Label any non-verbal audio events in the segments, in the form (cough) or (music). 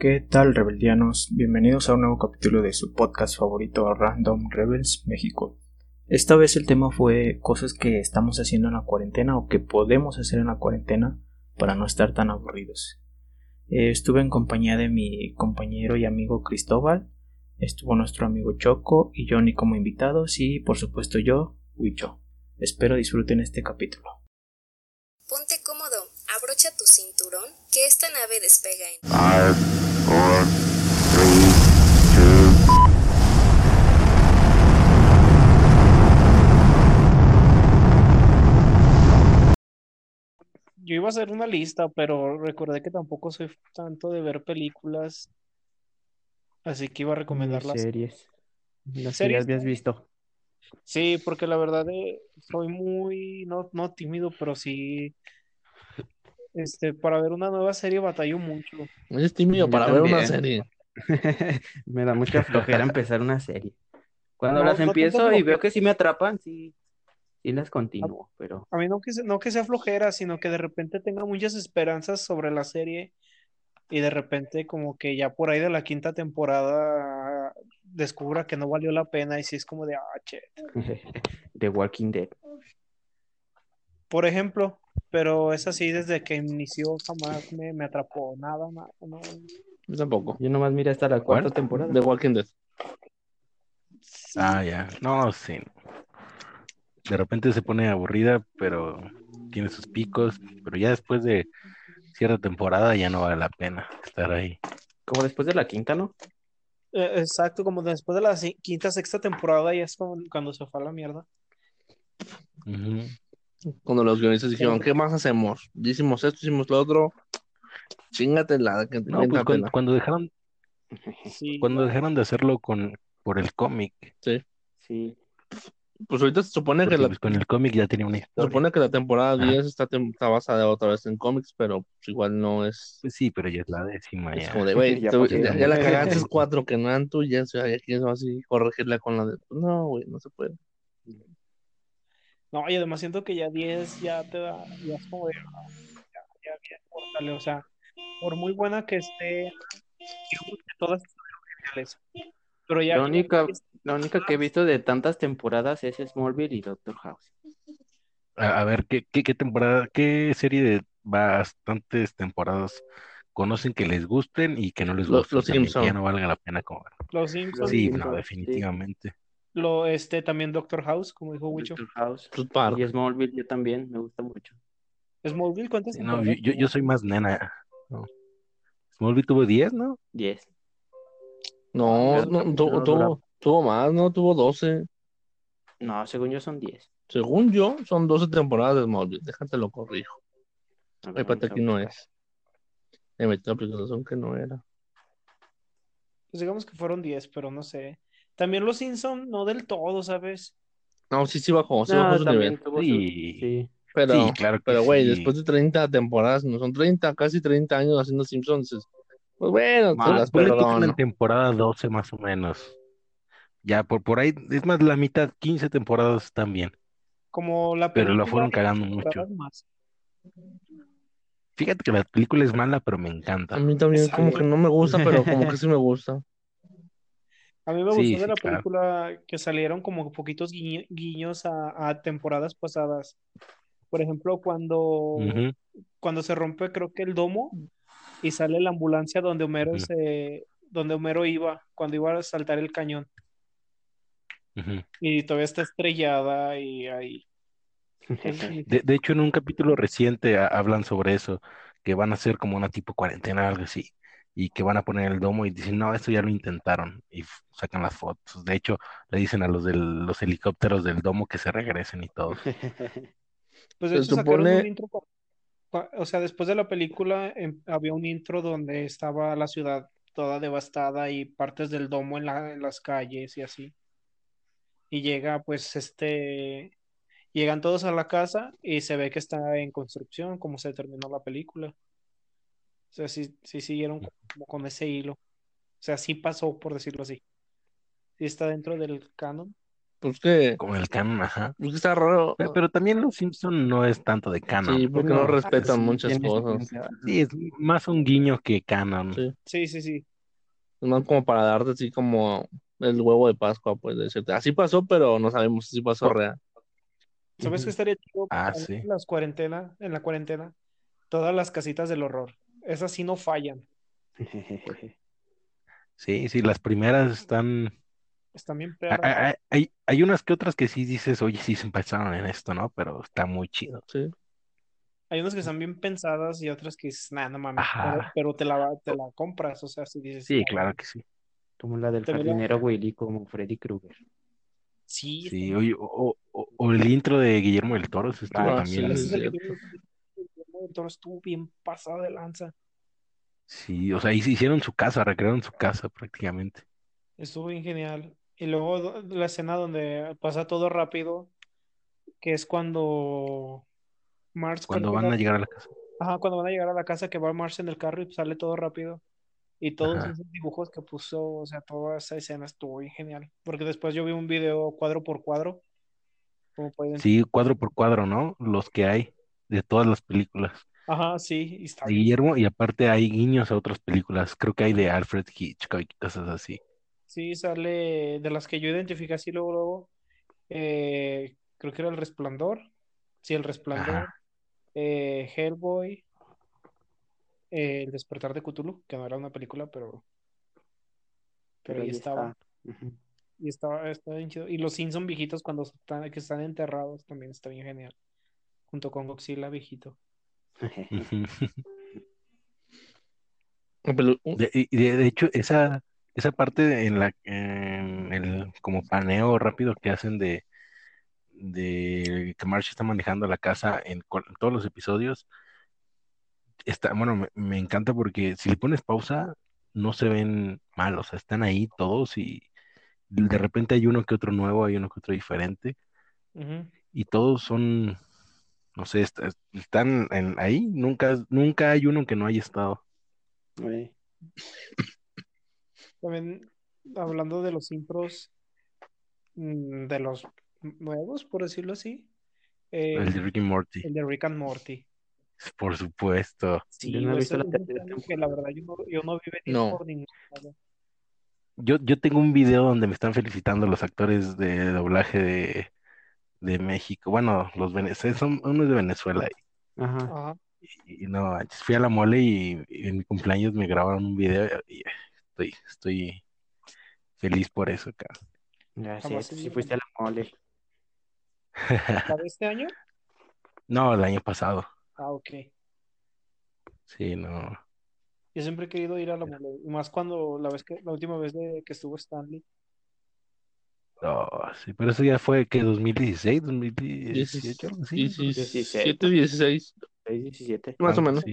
¿Qué tal, rebeldianos? Bienvenidos a un nuevo capítulo de su podcast favorito Random Rebels México. Esta vez el tema fue cosas que estamos haciendo en la cuarentena o que podemos hacer en la cuarentena para no estar tan aburridos. Eh, estuve en compañía de mi compañero y amigo Cristóbal, estuvo nuestro amigo Choco y Johnny como invitados y por supuesto yo, Huicho. Espero disfruten este capítulo. Que esta nave despega en... Yo iba a hacer una lista, pero recordé que tampoco soy tanto de ver películas, así que iba a recomendarlas. Series. Las ¿Series? que habías visto. Sí, porque la verdad eh, soy muy, no, no tímido, pero sí, este, para ver una nueva serie batallo mucho. Es tímido Yo para ver una también. serie. (laughs) Me da mucha flojera empezar una serie. Cuando No, las no tanto empiezo y veo que sí me atrapan, sí, sí las continúo, pero A mí no que, se- no que sea flojera, sino que de repente tenga muchas esperanzas sobre la serie y de repente como que ya por ahí de la quinta temporada descubra que no valió la pena y sí es como de, ah, che. (laughs) The Walking Dead. Por ejemplo, pero es así desde que inició jamás me, me atrapó nada, nada, no. Yo tampoco. Yo nomás miré hasta la cuarta temporada. The Walking Dead. Ah, ya. No, sí. De repente se pone aburrida, pero tiene sus picos. Pero ya después de cierta temporada ya no vale la pena estar ahí. Como después de la quinta, ¿no? Eh, exacto, como después de la quinta, sexta temporada ya es cuando se fue a la mierda. Ujú. Cuando los guionistas dijeron, ¿qué más hacemos? Hicimos esto, hicimos lo otro. Chingatela, que No, pues cuando, dejaron, (laughs) Sí, cuando dejaron de hacerlo con por el cómic, Sí. Pues ahorita se supone que la, pues, con el cómic ya tenía una se historia. supone que la temporada Ajá. 10 está, tem- está basada otra vez en cómics, pero pues igual no es. Pues sí, pero ya es la décima Es ya. como de, güey, (laughs) Ya ya, ya la cagaste (laughs) cuatro que no eran tuyas, ya quieres así corregirla con la de. No, güey, no se puede. No, y además siento que ya 10 ya te da, ya es como de, ah, ya, ya bien, córtale, o sea, por muy buena que esté, que todas estuvieron geniales, pero ya La que- única, la única que he visto de tantas temporadas es Smallville y Doctor House. A, a ver, ¿qué, qué, qué temporada, qué serie de bastantes temporadas conocen que les gusten y que no les Los- gusten los también, que Simpson. ya no valga la pena comer? los Simpsons, Sí, no, sí. Lo, este, también Doctor House, como dijo Wicho, Doctor House. South Park. Y Smallville yo también, me gusta mucho. Smallville, ¿cuántas Sí, No, yo, yo, soy más nena. No. Smallville tuvo 10, ¿no? 10. No, no, no tuvo, tuvo, tuvo más, no, tuvo 12. No, según yo son 10. Según yo, son 12 temporadas de Smallville. Déjate lo corrijo. Ay, pata, aquí no es. Me metí la aplicación que no era. Pues digamos que fueron 10, pero no sé. También los Simpsons, no del todo, ¿sabes? No, sí, sí bajó, sí No, bajó su también nivel. su- Sí. sí. Pero, Sí, claro que pero güey, sí. después de 30 temporadas, no son 30, casi 30 años haciendo Simpsons. Pues bueno, te Más, las perdono. en temporada 12 más o menos. Ya por, por ahí, es más, la mitad, 15 temporadas están bien. Como la Pero la fueron cagando mucho. más. Fíjate que la película es mala, pero me encanta. A mí también como que no me gusta, pero como que (laughs) sí me gusta. A mí me Sí, gustó de sí, la claro. película que salieron como poquitos guiño- guiños a, a temporadas pasadas. Por ejemplo, cuando, Ujú, cuando se rompe, creo que el domo y sale la ambulancia donde Homero Ujú. se, donde Homero iba, cuando iba a saltar el cañón. ujú. Y todavía está estrellada y ahí. De, de hecho, en un capítulo reciente a- hablan sobre eso, que van a hacer como una tipo cuarentena algo así, y que van a poner el domo y dicen, no, esto ya lo intentaron, y sacan las fotos. De hecho, le dicen a los de los helicópteros del domo que se regresen y todo. (laughs) Pues de hecho sacaron supone- un intro, o sea, después de la película em, había un intro donde estaba la ciudad toda devastada y partes del domo en la- en las calles y así. Y llega, pues, este, llegan todos a la casa y se ve que está en construcción, como se terminó la película. O sea, sí, sí siguieron como con ese hilo. O sea, sí pasó, por decirlo así. Sí está dentro del canon. Pues que, como el canon, ajá. pues que está raro. Pero, pero también Los Simpson no es tanto de canon. Sí, porque no respetan sí, muchas cosas. Sí, es más un guiño que canon. Sí. Sí, sí, sí. Es más como para darte así como el huevo de Pascua, pues decirte, así pasó, pero no sabemos si pasó Oh. real. ¿Sabes qué estaría chido? Ah, sí. las cuarentena, en la cuarentena, todas las casitas del horror. Esas sí no fallan. (laughs) Sí, sí, las primeras están. Están bien Hay, perras. hay, hay- hay unas que otras que sí dices, oye, sí se empezaron en esto, ¿no? Pero está muy chido. Sí. Hay unas que están bien pensadas y otras que dices, nah, no mames, Ajá. pero, pero te la, te la compras, o sea, si dices, Sí, "Ah, claro que sí. Como la del También la- jardinero Willy, como Freddy Krueger. sí, Sí, oye, o, o- o el intro de Guillermo del Toro se estuvo Ah, también. sí, el cierto. que- el toro estuvo bien pasado de lanza. Sí, o sea, ahí se hicieron su casa, recrearon su casa prácticamente. Estuvo bien genial. Y luego la escena donde pasa todo rápido, que es cuando Marge Cuando van va- a llegar a la casa. Ajá, cuando van a llegar a la casa, que va Marge en el carro y sale todo rápido. Y todos Ajá. esos dibujos que puso, o sea, toda esa escena estuvo bien genial. Porque después yo vi un video cuadro por cuadro. Como pueden. Sí, cuadro por cuadro, ¿no? Los que hay de todas las películas. Ajá, sí, y está De bien. Guillermo, y aparte hay guiños a otras películas. Creo que hay de Alfred Hitchcock y cosas así. Sí, sale de las que yo identifiqué así luego, luego. eh, creo que era El Resplandor. Sí, El Resplandor. Eh, Hellboy. eh, El Despertar de Cthulhu, que no era una película, pero, pero ahí estaba. está. Y estaba, estaba bien chido. Y los Simpson viejitos cuando están, que están enterrados también está bien genial. Junto con Godzilla viejito. (laughs) Uh, De, y de, de hecho, esa, esa parte de- en la en el como paneo rápido que hacen de, de que Marge está manejando la casa en, todos los episodios, está, bueno, me, me encanta porque si le pones pausa, no se ven mal, o sea, están ahí todos y de repente hay uno que otro nuevo, hay uno que otro diferente, y todos son, no sé, est- están en- ahí, nunca, nunca hay uno que no haya estado. También hablando de los intros mm, de los nuevos, por decirlo así. eh, El de Rick y Morty, el de Rick and Morty. por supuesto. Sí, Yo no he visto la tercera que la verdad yo no, yo no vi venir No. por ningún lado. Yo, yo tengo un video donde me están felicitando los actores de doblaje de, de México. Bueno, los venezolanos, son unos de Venezuela. Ajá. Ajá. Y, y no, fui a la mole y, y en mi cumpleaños me grabaron un video y estoy, estoy feliz por eso, tú he sí fuiste a la mole. (laughs) ¿La de este año? No, el año pasado. Ah, ok. Sí, no. Yo siempre he querido ir a la mole, más cuando la vez que, la última vez de, que estuvo Stanley. No, sí, pero eso ya fue que 2016, 2018, algo así. 17, 16, 6, 17. más o menos.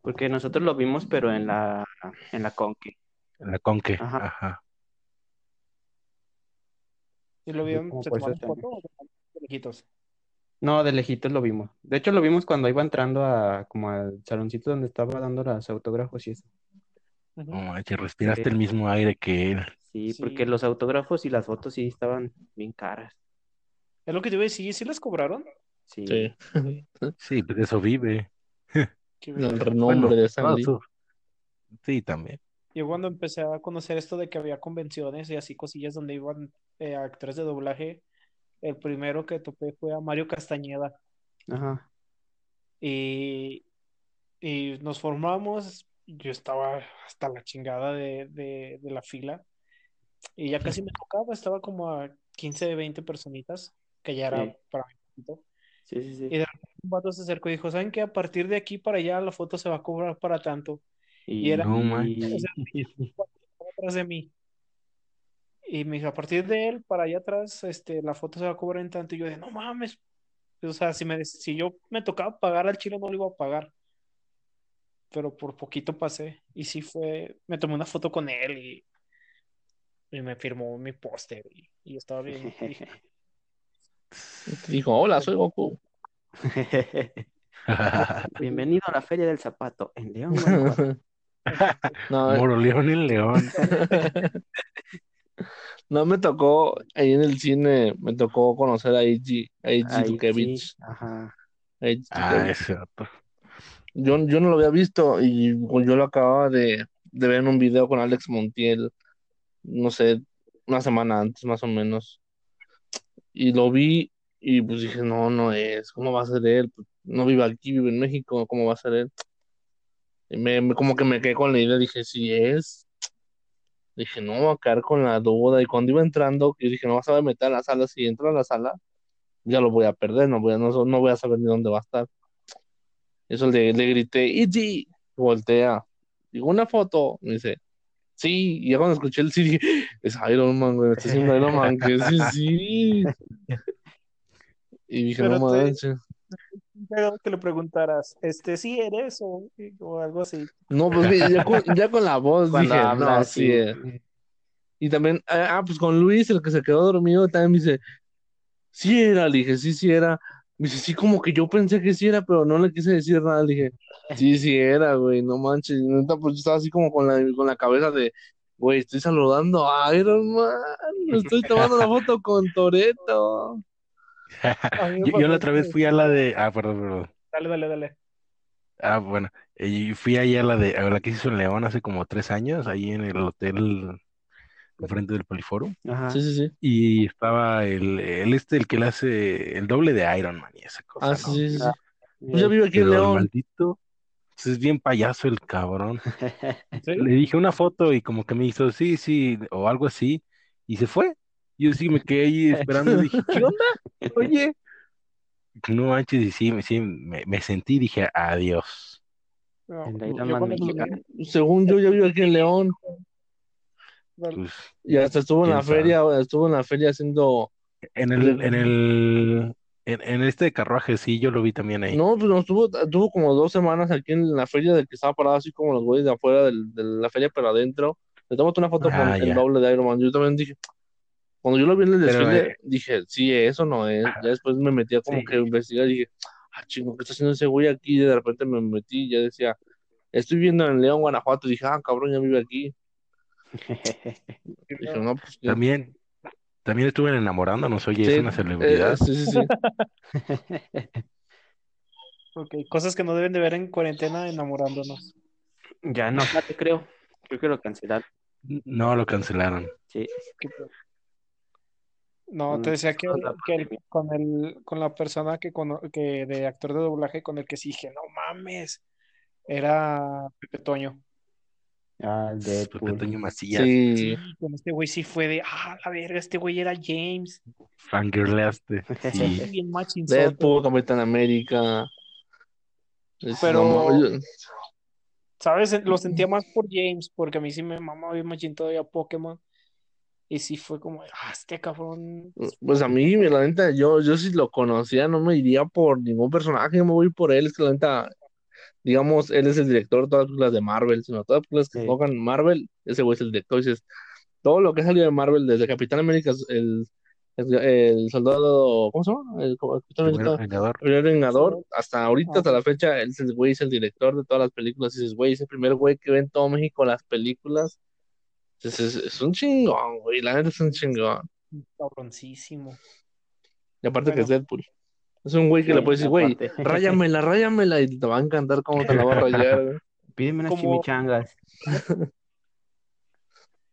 Porque nosotros lo vimos, pero en la, en la Conque. En la Conque, Ajá. ajá. ¿Y lo como ¿Se por tomaron ese foto o de lejitos? No, de lejitos lo vimos. De hecho, lo vimos cuando iba entrando a como al saloncito donde estaba dando los autógrafos y eso. No manches, respiraste Sí. el mismo aire que él. Sí, Sí. porque los autógrafos y las fotos sí estaban bien caras. Es lo que te iba a decir, ¿sí les cobraron? Sí. Sí. (laughs) Sí, pues de eso vive. Qué El renombre Bueno, de Lee. su- Sí, también. Yo cuando empecé a conocer esto de que había convenciones y así cosillas donde iban eh, actores de doblaje, el primero que topé fue a Mario Castañeda. Ajá. Y, y nos formamos, yo estaba hasta la chingada de, de, de la fila. Y ya casi me tocaba, estaba como a 15, 20 personitas, que ya era Sí. para mí poquito. Sí, sí, sí. Y de repente un vato se acercó y dijo, ¿saben qué? A partir de aquí para allá la foto se va a cobrar para tanto. y era- No y- manches. O sea, estaba atrás de mí. Y me dijo, a partir de él, para allá atrás, este, la foto se va a cobrar en tanto. Y yo de, no mames. O sea, si, me, si yo me tocaba pagar al chile, no lo iba a pagar. Pero por poquito pasé. Y sí fue, me tomé una foto con él y, y me firmó mi póster. Y, y estaba bien. y dijo, hola, soy Goku. (laughs) Bienvenido a la Feria del Zapato en León. (laughs) No, Moro León el León. (laughs) No me tocó, ahí en el cine, me tocó conocer a Eiji, a Eiji ajá. a Eiji Ah, es cierto. Yo, yo no lo había visto y yo lo acababa de, de ver en un video con Alex Montiel, no sé, una semana antes más o menos. Y lo vi y pues dije, no, no es, ¿cómo va a ser él? Pues, no vive aquí, vive en México, ¿cómo va a ser él? Y me, me- como que me quedé con la idea, dije, sí es. Dije, no, voy a quedar con la duda. Y cuando iba entrando, yo dije, no vas a meter a la sala. Si entro a la sala, ya lo voy a perder, no voy a, no, no voy a saber ni dónde va a estar. Eso le, le grité, Iji, voltea. Digo, una foto. Me dice, sí. Y ya cuando escuché el sí, dije, (laughs) es Iron Man, güey, me está diciendo Iron Man, que sí, sí. (laughs) Y dije, Pero no manches. Pero que le preguntaras, este sí eres o, o algo así. No, pues ya con, ya con la voz (laughs) Cuando dije, habla no, así. sí. eh". Y también, ah, ah, pues con Luis, el que se quedó dormido, también me dice, sí era, le dije, sí, sí era. Me dice, sí, como que yo pensé que sí era, pero no le quise decir nada. Le dije, sí, sí era, güey, no manches. Y neta, pues yo estaba así como con la, con la cabeza de, güey, estoy saludando a Iron Man, estoy tomando la foto con Toreto. (laughs) Yo, yo la otra vez fui a la de. Ah, perdón, perdón. Dale, dale, dale. Ah, bueno. Y fui ahí a la de. A la que se hizo en León hace como tres años, ahí en el hotel enfrente del Poliforum. Ajá. Sí, sí, sí. Y estaba el, el este, el que le hace el doble de Iron Man y esa cosa, Ah, ¿no? sí, sí, sí. Ah, Pues ya vive aquí en León. maldito, pues es bien payaso el cabrón. (laughs) ¿Sí? Le dije una foto y como que me hizo sí, sí, o algo así, y se fue. Yo sí me quedé ahí (laughs) esperando y dije, ¿qué onda? Oye, no manches, y sí, me- sí, me, me sentí y dije, adiós. No, yo. Según yo, ya vive aquí en León. Pues, Y hasta estuvo en ¿Quién la sabe? feria, estuvo en la feria haciendo. en el, en el, en, en este carruaje, sí, yo lo vi también ahí. No, pues no, estuvo, estuvo como dos semanas aquí en la feria del que estaba parado así como los güeyes de afuera del- de la feria, pero adentro. Le tomamos una foto Ah, con el doble de Iron Man. Yo también dije, cuando yo lo vi en el Pero, desfile, eh, dije, sí, eso no es. Ajá. Ya después me metí a como Sí. que investigar y dije, ah, chingo, ¿qué está haciendo ese güey aquí? Y de repente me metí y ya decía, estoy viendo en León, Guanajuato. Y dije, ah, cabrón, ya vive aquí. Dije, no, pues. También, también estuve enamorándonos, oye, Sí, es una celebridad. eh, sí, sí, sí. (laughs) Ok, cosas que no deben de ver en cuarentena enamorándonos. Ya no, ya te creo. Creo que lo cancelaron. No, lo cancelaron. No, Con- te decía que, con que el- con el, con la persona que, cono- que de actor de doblaje con el que sí dije, no mames, era Pepe Toño. Ah, Pepe Deadpool. Toño Macías, Sí. Sí, con este güey sí fue de, ah, la verga, este güey era James. fangirleaste. Sí. Bien machinzote. Deadpool, Capitán América. Es- Pero- ¿Sabes? Lo sentía más por James, porque a mí sí me mama bien machín todavía Pokémon. Y sí fue como, ah, este cabrón. Pues a mí, la neta, yo, yo si lo conocía, no me iría por ningún personaje, me voy por él, es que la neta, digamos, él es el director de todas las películas de Marvel, sino todas las películas que Sí. tocan Marvel, ese güey es el director, dices, todo lo que ha salido de Marvel, desde Capitán América, el, el, el soldado, ¿cómo se llama? El, Capitán América, Vengador. el primer Vengador, hasta ahorita, Ah. hasta la fecha, él es el güey, es el director de todas las películas, y dices, güey, es el primer güey que ve en todo México las películas, Entonces, es, es un chingón, güey, la neta es un chingón. Cabroncísimo. Y aparte que es Deadpool. Es un güey que Sí, le puedes decir, güey, ráyamela, ráyamela, y te va a encantar cómo te la va a rayar, güey. (laughs) Pídeme unas chimichangas. (laughs)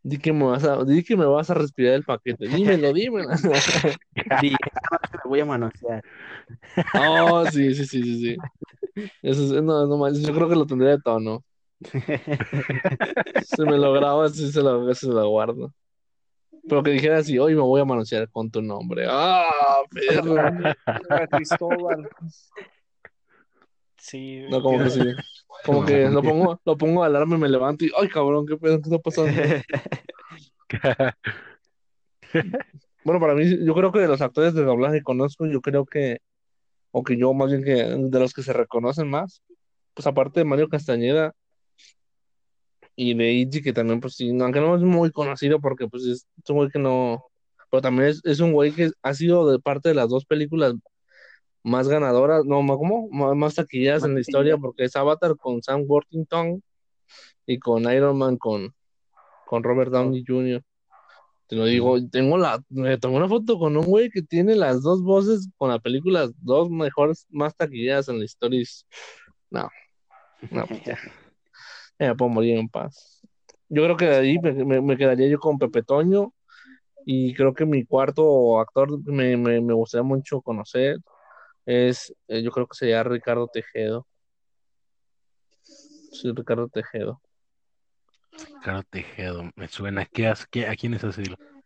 Di que me vas a, di que me vas a respirar el paquete. Dímelo, dímelo. (laughs) Di, "Ah, me voy a manosear. Oh, sí, sí, sí, sí, sí. Eso es, no, no manches, yo creo que lo tendría de tono. Si me lo grabo, así se lo, se lo guardo. Pero que dijera así, hoy me voy a manosear con tu nombre. ¡Ah, perro! Cristóbal. Sí. No, como que sí. Como que lo pongo, lo pongo a alarma y me levanto y, ¡ay, cabrón! ¿Qué pedo? ¿Qué está pasando? (laughs) Bueno, para mí, yo creo que de los actores de doblaje que conozco, yo creo que, o que yo más bien que de los que se reconocen más, pues aparte de Mario Castañeda y de Iggy, que también, pues sí, aunque no es muy conocido porque pues es, un güey que no, pero también es, es un güey que ha sido de parte de las dos películas más ganadoras, no, ¿cómo? Más, Más en la historia, porque es Avatar con Sam Worthington y con Iron Man con, con Robert Downey Jr. Te lo digo, tengo la, me tomé una foto con un güey que tiene las dos voces con las dos mejores, más taquilleras en la historia. No, no, pues ya. (laughs) Ya me puedo morir en paz. Yo creo que de ahí me, me- me quedaría yo con Pepe Toño. Y creo que mi cuarto actor que me, me, me gustaría mucho conocer es, eh, yo creo que sería Ricardo Tejedo. Sí, Ricardo Tejedo. Ricardo Tejedo, me suena. ¿Qué ¿A quién es así?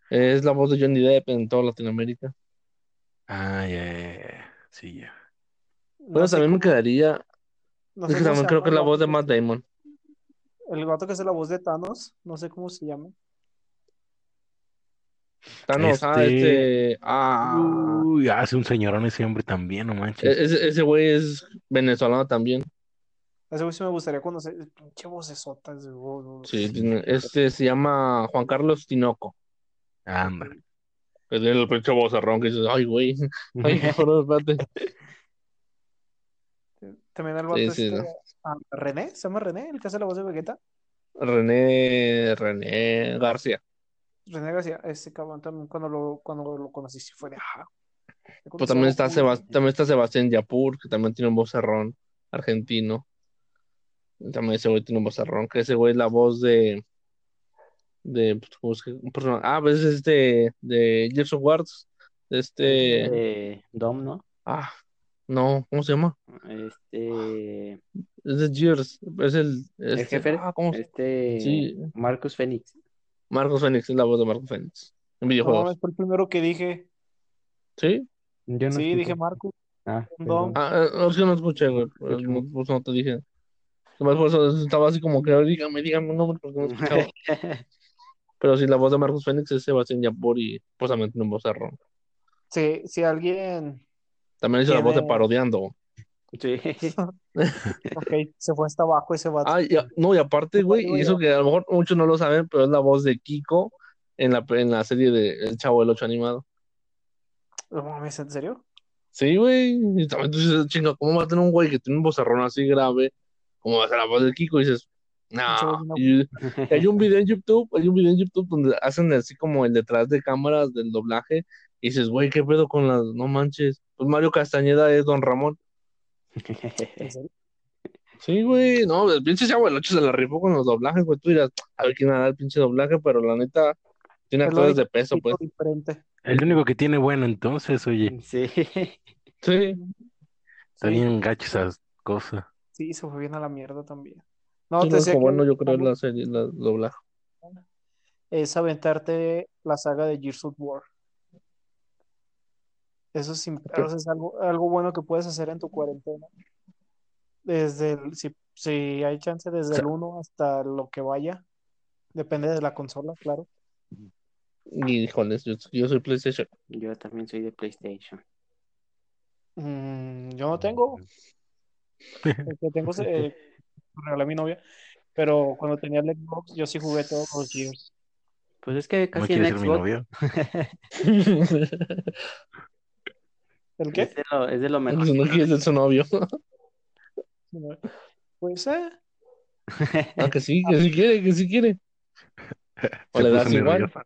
Es la voz de Johnny Depp en toda Latinoamérica. Ah, ya, ya, ya. Sí, ya. No Pero sé también me quedaría, no es sé que también creo que es la voz de Matt Damon. El gato que hace la voz de Thanos, no sé cómo se llama. Thanos, ah, Este- este, ah, Uy, hace un señorón ese hombre también, no manches. e- ese, ese güey es venezolano también. Ese güey sí me gustaría conocer. Pinche vocesota. ese güey. Sí, este se llama Juan Carlos Tinoco. Anda. Que tiene el pinche vozarrón que dices, ay, güey, (laughs) ay, (laughs) cabrón, espérate. También el vato Sí, sí, este, no. Ah, René, ¿se llama René? El que hace la voz de Vegeta. René, René García. René García, ese cabrón también cuando lo, cuando lo conocí sí fue de ajá. Pues también está, Sebas- también está Sebastián Yapur, que también tiene un vozarrón argentino. También ese güey tiene un vozarrón, que ese güey es la voz de. de pues, ¿cómo es que- un personaje? Ah, pues es este. de Wars. de Este. De Dom, ¿no? Ah, no, ¿cómo se llama? Este. Es de Gears. Es el. El este- jefe. ah, ¿cómo se- Este. Sí. Marcus Phoenix. Marcos Fénix, es la voz de Marcos Fénix. En No, videojuegos. mames, fue el primero que dije. ¿Sí? Yo no sí, escuché. dije Marco. Ah. Ah, eh, no, es que no escuché, güey. No, pues no te dije. Nomás por eso estaba así como que, dígame, dígame un nombre, porque no escuchaba. (laughs) Pero sí, la voz de Marcos Fénix es Sebastián Yapur y pues también tiene un vozarrón. Si, si alguien. También hizo la voz de Parodiando. Sí. (laughs) (laughs) Ok, se fue hasta abajo ese vato. Ah, y a- no, y aparte, güey, y eso que a lo mejor muchos no lo saben, pero es la voz de Kiko en la, en la serie de El Chavo del Ocho animado. No mames, ¿en serio? Sí, güey. Y también tú dices, chinga, ¿cómo va a tener un güey que tiene un vozarrón así grave? ¿Cómo va a ser la voz de Kiko? Y dices, no. de Y hay un video en YouTube, hay un video en YouTube donde hacen así como el detrás de cámaras del doblaje. Y dices, güey, ¿qué pedo con las, no manches? Pues Mario Castañeda es Don Ramón. (laughs) Sí, güey, no, el pinche Chavo del Ocho se la rifó con los doblajes, güey. Tú dirás, a ver quién hará el pinche doblaje, pero la neta, tiene actores de peso, pues. diferente. El único que tiene bueno entonces, oye, Sí. Sí, está Sí. bien gacho esas cosas. Sí, se fue bien a la mierda también. No, sí, te no decía que bueno, yo creo, la serie, la el doblaje. es aventarte la saga de Gears of War. Eso es, es algo, algo bueno que puedes hacer en tu cuarentena. Desde el, si, si hay chance, desde el 1 hasta lo que vaya. Depende de la consola, claro. Y híjoles, yo, yo soy PlayStation. Yo también soy de PlayStation. Mm, yo no tengo. El que tengo se eh, (laughs) regalé a mi novia. Pero cuando tenía el Xbox, yo sí jugué todos los Gears. Pues es que ¿No casi en quieres ser mi Xbox (laughs) (laughs) ¿El es qué? de lo, es de lo mejor. Si no quieres ser su novio. (laughs) Pues, eh, Ah, que sí, que sí quiere, que sí quiere. (laughs) O Se le das igual. nerviosa.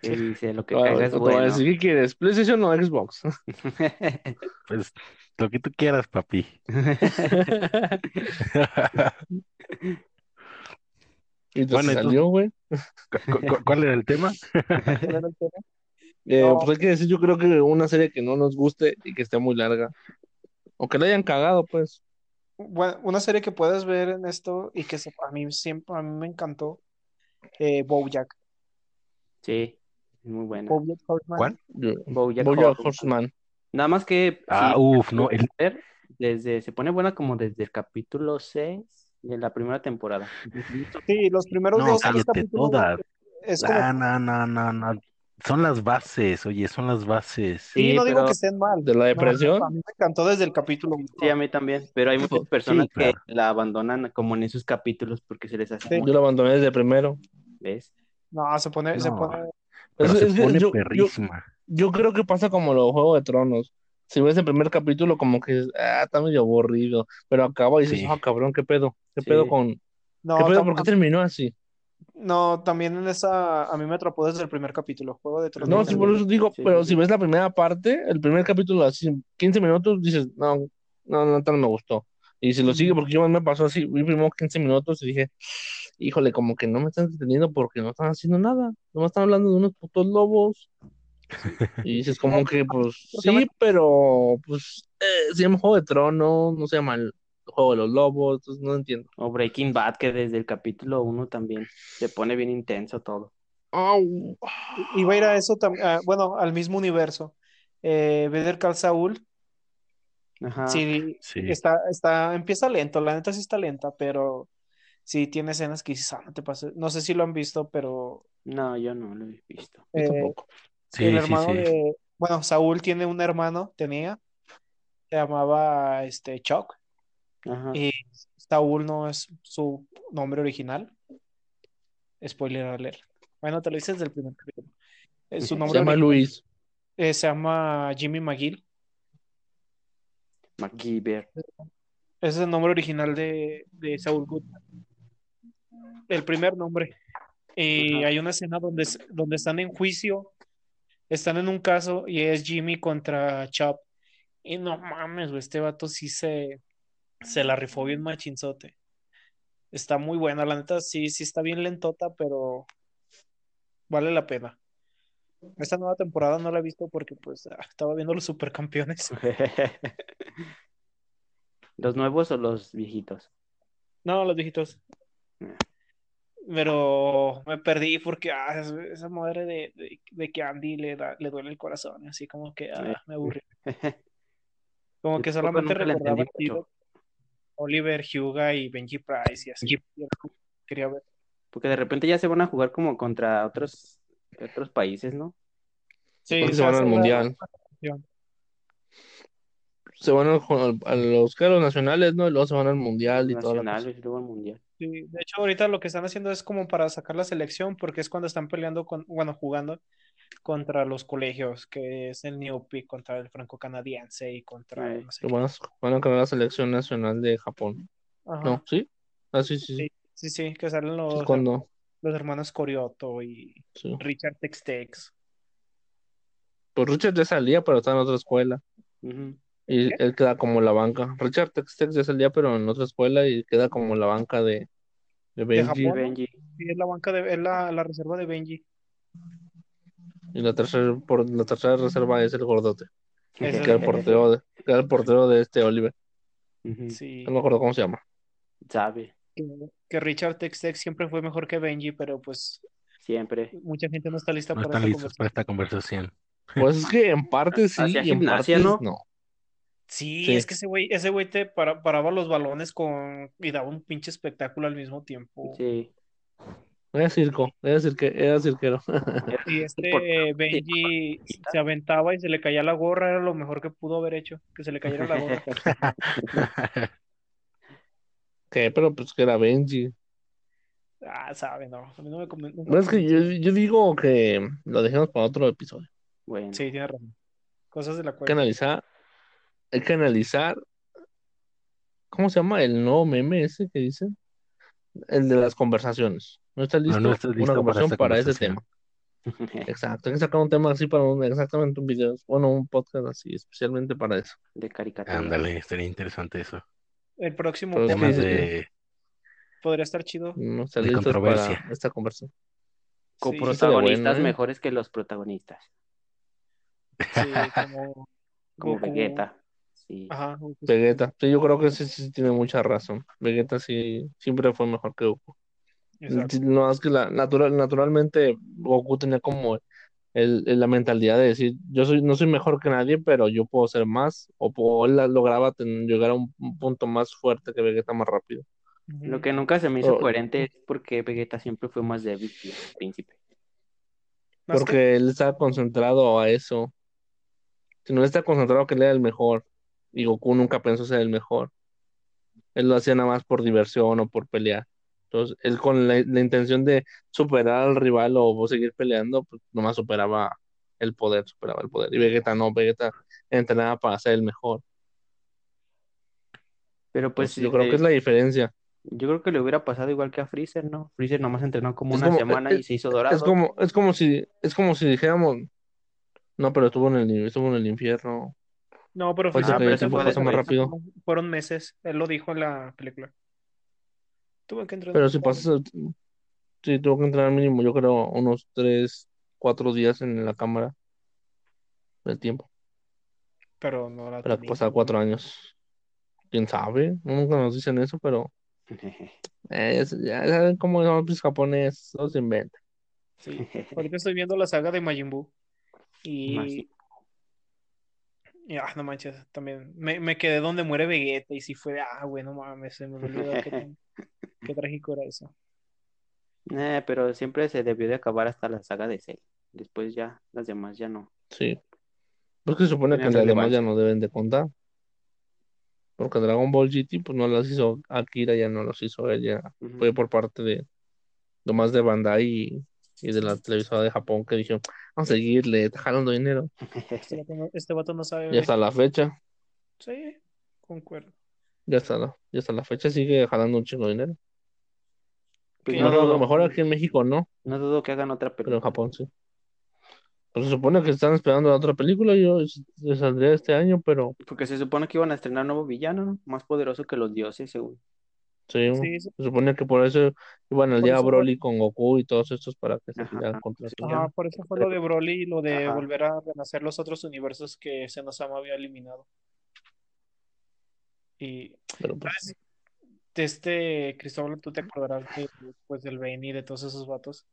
Pues, (laughs) dice, lo que O- caiga es bueno. decir, ¿qué quieres? ¿PlayStation o Xbox? Pues lo que tú quieras, papi. Y te Bueno, salió, güey. ¿Cu- cu- ¿Cuál era el tema? (laughs) ¿cuál era el tema? (laughs) Eh, No. pues hay que decir, yo creo que una serie que no nos guste y que esté muy larga. O que la hayan cagado, pues. Bueno, una serie que puedes ver en esto y que se- a mí siempre a mí me encantó, eh, BoJack. Sí, muy buena. BoJack Horseman. ¿Cuál? BoJack Bojack Horseman. Horseman. Nada más que Ah, sí, uf, no, el- desde, se pone buena como desde el capítulo 6 de la primera temporada. Sí, los primeros No, dos capítulos todas. es como Ah, no, no, no, no. Son las bases, oye, son las bases. sí, Sí, no digo que estén mal. De la No, depresión. a mí me encantó desde el capítulo. Sí, a mí también, pero hay muchas personas claro. que la abandonan como en esos capítulos porque se les hace Sí. Yo la abandoné desde primero. ¿ves? No, se pone, se pone, Pero Es- se es pone yo-. Yo creo que pasa como los Juegos de Tronos. Si ves el primer capítulo, como que ah, está medio aburrido. Pero acaba y dices, Sí. ah, cabrón, ¿qué pedo? ¿Qué Sí. pedo con, No, ¿Qué pedo? ¿Por qué terminó así? no, también en esa, a mí me atrapó desde el primer capítulo, Juego de Tronos. No, sí, por eso digo, Sí, pero sí, si ves la primera parte, el primer capítulo, así 15 minutos, dices, no, no, no, tal me gustó. Y si lo sigue, porque yo me pasó así, vi primero 15 minutos y dije, híjole, como que no me están entreteniendo porque no están haciendo nada, no me están hablando de unos putos lobos. (laughs) Y dices, como que, pues, sí, pero, pues, eh, se llama Juego de Tronos, no se llama el Juego de los Lobos, entonces no entiendo. O Breaking Bad, que desde el capítulo 1 también se pone bien intenso todo. Au. Iba a ir a eso también, bueno, al mismo universo. Eh, Better Call Saul, Ajá. sí, Sí. está, está, empieza lento, la neta sí está lenta, pero sí tiene escenas que dices, ah, no te pases. No sé si lo han visto, pero No, yo no lo he visto. Eh, tampoco. Sí, el hermano sí. de, bueno, Saúl tiene un hermano, tenía, se llamaba este Chuck, Ajá. y Saúl no es su nombre original. Spoiler alert. Bueno, te lo dices del primer capítulo. Eh, Su nombre Se llama original, Luis. eh, se llama Jimmy McGill. MacGyver. Ese es el nombre original de, de Saul Goodman. El primer nombre. Y Ajá. hay una escena donde, donde están en juicio, están en un caso y es Jimmy contra Chop. Y no mames, güey, este vato sí se, se la rifó bien machinzote. Está muy buena, la neta sí, sí está bien lentota, pero vale la pena. Esta nueva temporada no la he visto porque pues ah, estaba viendo los supercampeones. (laughs) ¿Los nuevos o los viejitos? No, los viejitos. Pero me perdí porque ah, es- esa madre de, de, de que Andy le, da, le duele el corazón, así como que ah, me aburrí. (laughs) Como que solamente recordaba Oliver, Hugo y Benji Price y así. Quería ver. Porque de repente ya se van a jugar como contra otros, otros países, ¿no? Sí, Porque se van al mundial. Se van al- a los los nacionales, ¿no? Y luego se van al mundial y cosa. Nacionales y luego al mundial. Sí, de hecho, ahorita lo que están haciendo es como para sacar la selección, porque es cuando están peleando con, bueno, jugando contra los colegios, que es el Newpi contra el franco-canadiense y contra Ey. no sé. Van a, van a crear la selección nacional de Japón. Ajá. ¿No? ¿Sí? Ah, sí, sí, sí. Sí, sí, sí, que salen Sí, los, cuando. los hermanos Corioto y sí. Richard Textex. Pues Richard ya salía, pero está en otra escuela. Ujú. Y él queda como la banca. Richard Textex ya salía, pero en otra escuela y queda como la banca de, de Benji. Sí, es la banca de, es la, la reserva de Benji. Y la tercera, por, la tercera reserva es el gordote. Que es era el el- portero de, que el portero de este Oliver. Sí, No me acuerdo cómo se llama. Sabe, que, que Richard Textex siempre fue mejor que Benji, pero pues siempre. mucha gente no está lista No para están esta listos para conversación. esta conversación. Pues es que en parte sí y en gimnasia, partes ¿no? no. Sí, Sí. es que ese güey, ese güey te para- paraba los balones con y daba un pinche espectáculo al mismo tiempo. Sí. Era circo, era, cirque, era cirquero. Y (laughs) este eh, Benji se aventaba y se le caía la gorra, era lo mejor que pudo haber hecho, que se le cayera la gorra. (laughs) que Pero pues que era Benji. Ah, sabe, no. A mí no me conven- nunca No, es que yo, yo digo que lo dejemos para otro episodio. Bueno. Sí, tiene razón. Cosas de la Hay que cual. analizar, hay que analizar, ¿cómo se llama? El nuevo meme ese que dicen. El de las conversaciones. ¿No está listo? no estás Una listo para conversación para ese tema. (laughs) Exacto, hay que sacar un tema así para un, exactamente un video, bueno, un podcast así, especialmente para eso. De caricatura. Ándale, estaría interesante eso. El próximo Pero dice- de, podría estar chido. No está De listos controversia. para esta conversación. Coprotagonistas ¿eh? mejores que los protagonistas. Sí, como Como. Vegeta. Sí. Ajá. Vegeta, sí, yo creo que sí, sí tiene mucha razón. Vegeta sí siempre fue mejor que Goku. Exacto. No, es que la, natural, naturalmente Goku tenía como el, el- la mentalidad de decir, yo soy, no soy mejor que nadie, pero yo puedo ser más, o, él lograba llegar a un, un punto más fuerte que Vegeta más rápido. Lo que nunca se me hizo Oh. coherente es porque Vegeta siempre fue más débil que el príncipe. Porque él estaba concentrado a eso. Si no está concentrado que él era el mejor, y Goku nunca pensó ser el mejor. Él lo hacía nada más por diversión o por pelear. Entonces, él con la, la intención de superar al rival o seguir peleando, pues nomás superaba el poder, superaba el poder. Y Vegeta no, Vegeta entrenaba para ser el mejor. Pero pues yo creo eh, que es la diferencia. Yo creo que le hubiera pasado igual que a Freezer, ¿no? Freezer nomás entrenó como Es una como- semana es- y se hizo dorado. Es como, es como si, es como si dijéramos, no, pero estuvo en el, estuvo en el infierno. No, pero fue- el tiempo fue- pasa más rápido. Fueron meses, él lo dijo en la película. Tuve que entrenar. Pero si pasas, sí, tuvo que entrenar mínimo, yo creo, unos tres, cuatro días en la cámara del tiempo, Pero no la para tenía. pasar cuatro años. ¿Quién sabe? Nunca nos dicen eso, pero (laughs) eh, es- ya saben cómo son los japoneses, todo se inventa. Sí. Ahorita estoy viendo la saga de Majin Buu. Y. Y, ah, no manches, también. Me, me quedé donde muere Vegeta y sí fue de, ah, güey, no mames, se me olvidó qué, trágico era eso. (laughs) Eh, pero siempre se debió de acabar hasta la saga de Cell. Después ya, las demás ya no. Sí. Porque se supone que las demás ya no deben de contar. Porque Dragon Ball GT, pues no las hizo Akira, ya no los hizo ella. Ujú. Fue por parte de, nomás de Bandai y, y de la televisora de Japón que dijeron, vamos a seguirle, está jalando dinero. Este vato no, este vato no sabe. Y hasta la fecha, Sí, concuerdo. ya hasta la, ya hasta la fecha sigue jalando un chingo de dinero. Pues Que no No, a lo mejor aquí en México no, no dudo que hagan otra pero en película. Japón sí. Pues se supone que están esperando la otra película, yo saldría este año, pero Porque se supone que iban a estrenar nuevo villano, ¿no? Más poderoso que los dioses, según. Sí, Sí, sí. se supone que por eso iban al día fue- Broly con Goku y todos estos para que se pelearan contra sí. Ajá, por eso fue lo de Broly y lo de Ajá. volver a renacer los otros universos que Senosama había eliminado. Y Pero pues, de este Cristóbal, tú te acordarás de, pues, del Benny y de todos esos vatos.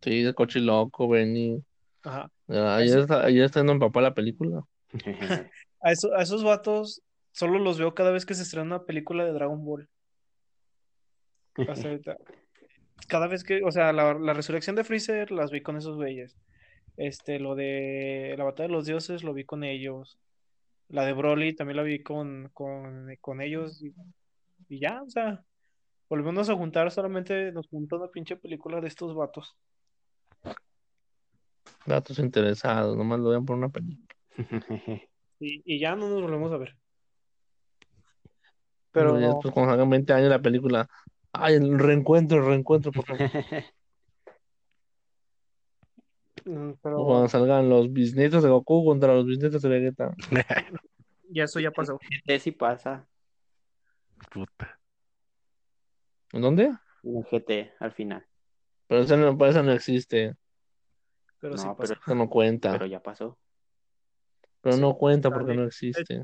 sí, de Cochiloco, Benny. Ajá. Ah, Ayer está, ayer está en papá la película. (laughs) A, eso- a esos vatos solo los veo cada vez que se estrena una película de Dragon Ball. Hasta (laughs) ahorita. Cada vez que, o sea, la, la resurrección de Freezer las vi con esos güeyes. Este, lo de la batalla de los dioses lo vi con ellos. La de Broly también la vi con, con, con ellos. Y, y ya, o sea, volvemos a juntar, solamente nos juntó una pinche película de estos vatos. Datos interesados, nomás lo vean por una película. (laughs) Y, y ya no nos volvemos a ver. Pero después cuando salgan 20 años la película, ay, el reencuentro, el reencuentro, por favor. (laughs) Mm, Pero Cuando salgan los bisnietos de Goku contra los bisnietos de Vegeta. (laughs) ya eso ya pasó. GT sí pasa. Puta. ¿En dónde? En GT al final. Pero eso no, pero eso no existe. Pero sí No, pasó. pero, Eso no cuenta. pero ya pasó. Pero sí, no cuenta porque no existe.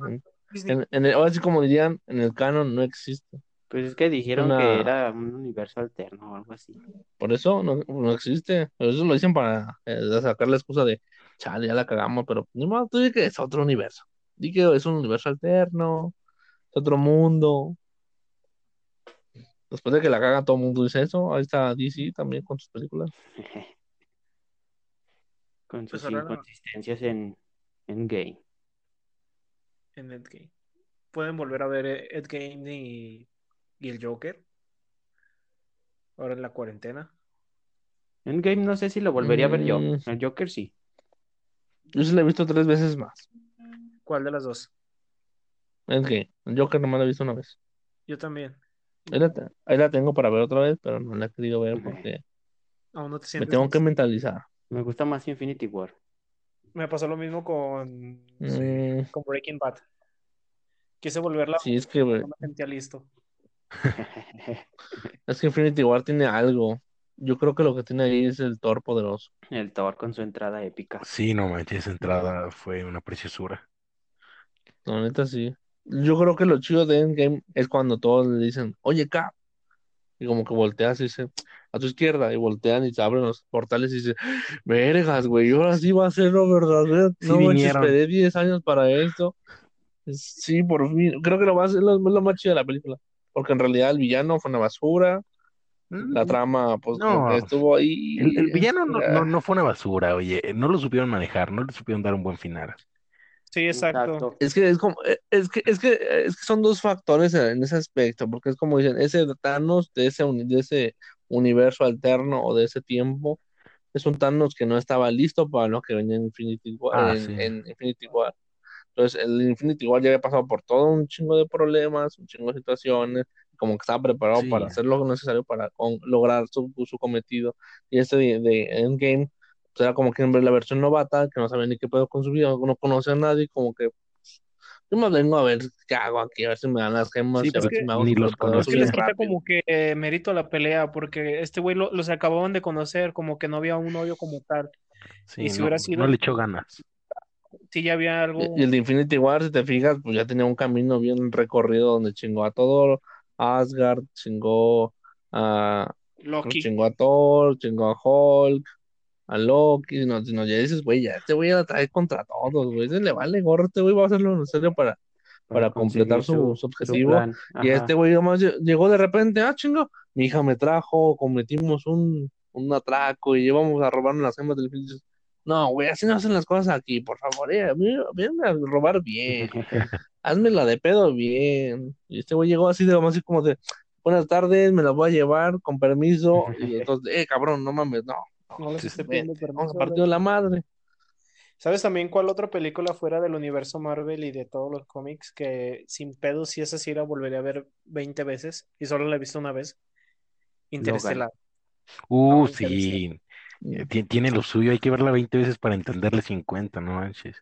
En, Disney. en- en el- ahora sí como dirían, en el canon no existe. Pues es que dijeron Una- que era un universo alterno o algo así. Por eso no, no existe. Pero eso lo dicen para eh, sacar la excusa de, chale, ya la cagamos, pero ni modo, tú di que es otro universo. Di que es un universo alterno, es otro mundo. Después de que la caga todo el mundo dice eso, ahí está DC también con sus películas. (laughs) Con sus Pues no. inconsistencias en, en game. En Endgame. Pueden volver a ver eh, Endgame y, y el Joker. Ahora en la cuarentena. En game no sé si lo volvería a ver yo. Mm. El Joker sí. Yo sí la he visto tres veces más. ¿Cuál de las dos? Que el Joker nomás la he visto una vez. Yo también. Ahí la, te- ahí la tengo para ver otra vez, pero no la he querido ver porque Aún no te me sientes. tengo que mentalizar. Me gusta más Infinity War. Me pasó lo mismo con, Mm, con Breaking Bad. Quise volverla, sí, es que, no me sentía listo. (laughs) es que Infinity War tiene algo. Yo creo que lo que tiene ahí es el Thor poderoso. El Thor con su entrada épica. Sí, no manches, esa entrada fue una preciosura. La neta sí. Yo creo que lo chido de Endgame es cuando todos le dicen, oye, Cap. Y como que volteas y dice, a tu izquierda, y voltean y se abren los portales y dice, vergas, güey, ahora sí va a ser lo verdadero. Sí No manches, vinieron. esperé 10 años para esto. Sí, por fin. Creo que lo más, es lo, lo más chido de la película. Porque en realidad el villano fue una basura. La trama, pues, No. estuvo ahí. El, el villano no, no, no fue una basura, oye, no lo supieron manejar, no le supieron dar un buen final. Sí, exacto. Es que es como, eh, es que, es que, es que son dos factores en ese aspecto, porque es como dicen, ese Thanos de ese, uni- de ese universo alterno o de ese tiempo, es un Thanos que no estaba listo para lo que venía en Infinity War, Ah, en, sí. en Infinity War. Entonces, el Infinity War ya había pasado por todo un chingo de problemas, un chingo de situaciones, como que estaba preparado Sí. para hacer lo necesario para con- lograr su, su cometido. Y este de, de Endgame, pues era como que la versión novata, que no sabía ni qué pedo con su vida, no conocía a nadie, como que yo me vengo a ver qué hago aquí, a ver si me dan las gemas, Sí, y a ver porque si me hago ni los conocía. les quita como que eh, mérito a la pelea, porque este güey lo- los acababan de conocer, como que no había un odio como tal. Sí, Y si no, hubiera sido- no le echó ganas. Sí, ya había algo. Y y el de Infinity War, si te fijas, pues ya tenía un camino bien recorrido donde chingó a todo Asgard, chingó a, Loki. chingó a Thor, chingó a Hulk, a Loki, no, no, ya dices, güey, ya este güey la trae contra todos, güey, se le vale gorro, este güey va a hacer lo necesario para, para completar su, su objetivo. plan. Y este güey nomás lle- llegó de repente, ah, chingo, mi hija me trajo, cometimos un, un atraco y íbamos a robarnos las gemas del infinito. No, güey, así no hacen las cosas aquí, por favor, eh, ven a robar bien, (laughs) házmela de pedo bien. Y este güey llegó así de así como de, buenas tardes, me la voy a llevar, con permiso. Y entonces, eh, cabrón, no mames, no, No les estoy pidiendo vamos a permiso. partir de la madre. ¿Sabes también cuál otra película fuera del universo Marvel y de todos los cómics que sin pedo si esa sí la volvería a ver 20 veces y solo la he visto una vez? Interestelar. Uh, sí. Ti- Tiene lo suyo, hay que verla 20 veces para entenderle 50, no manches.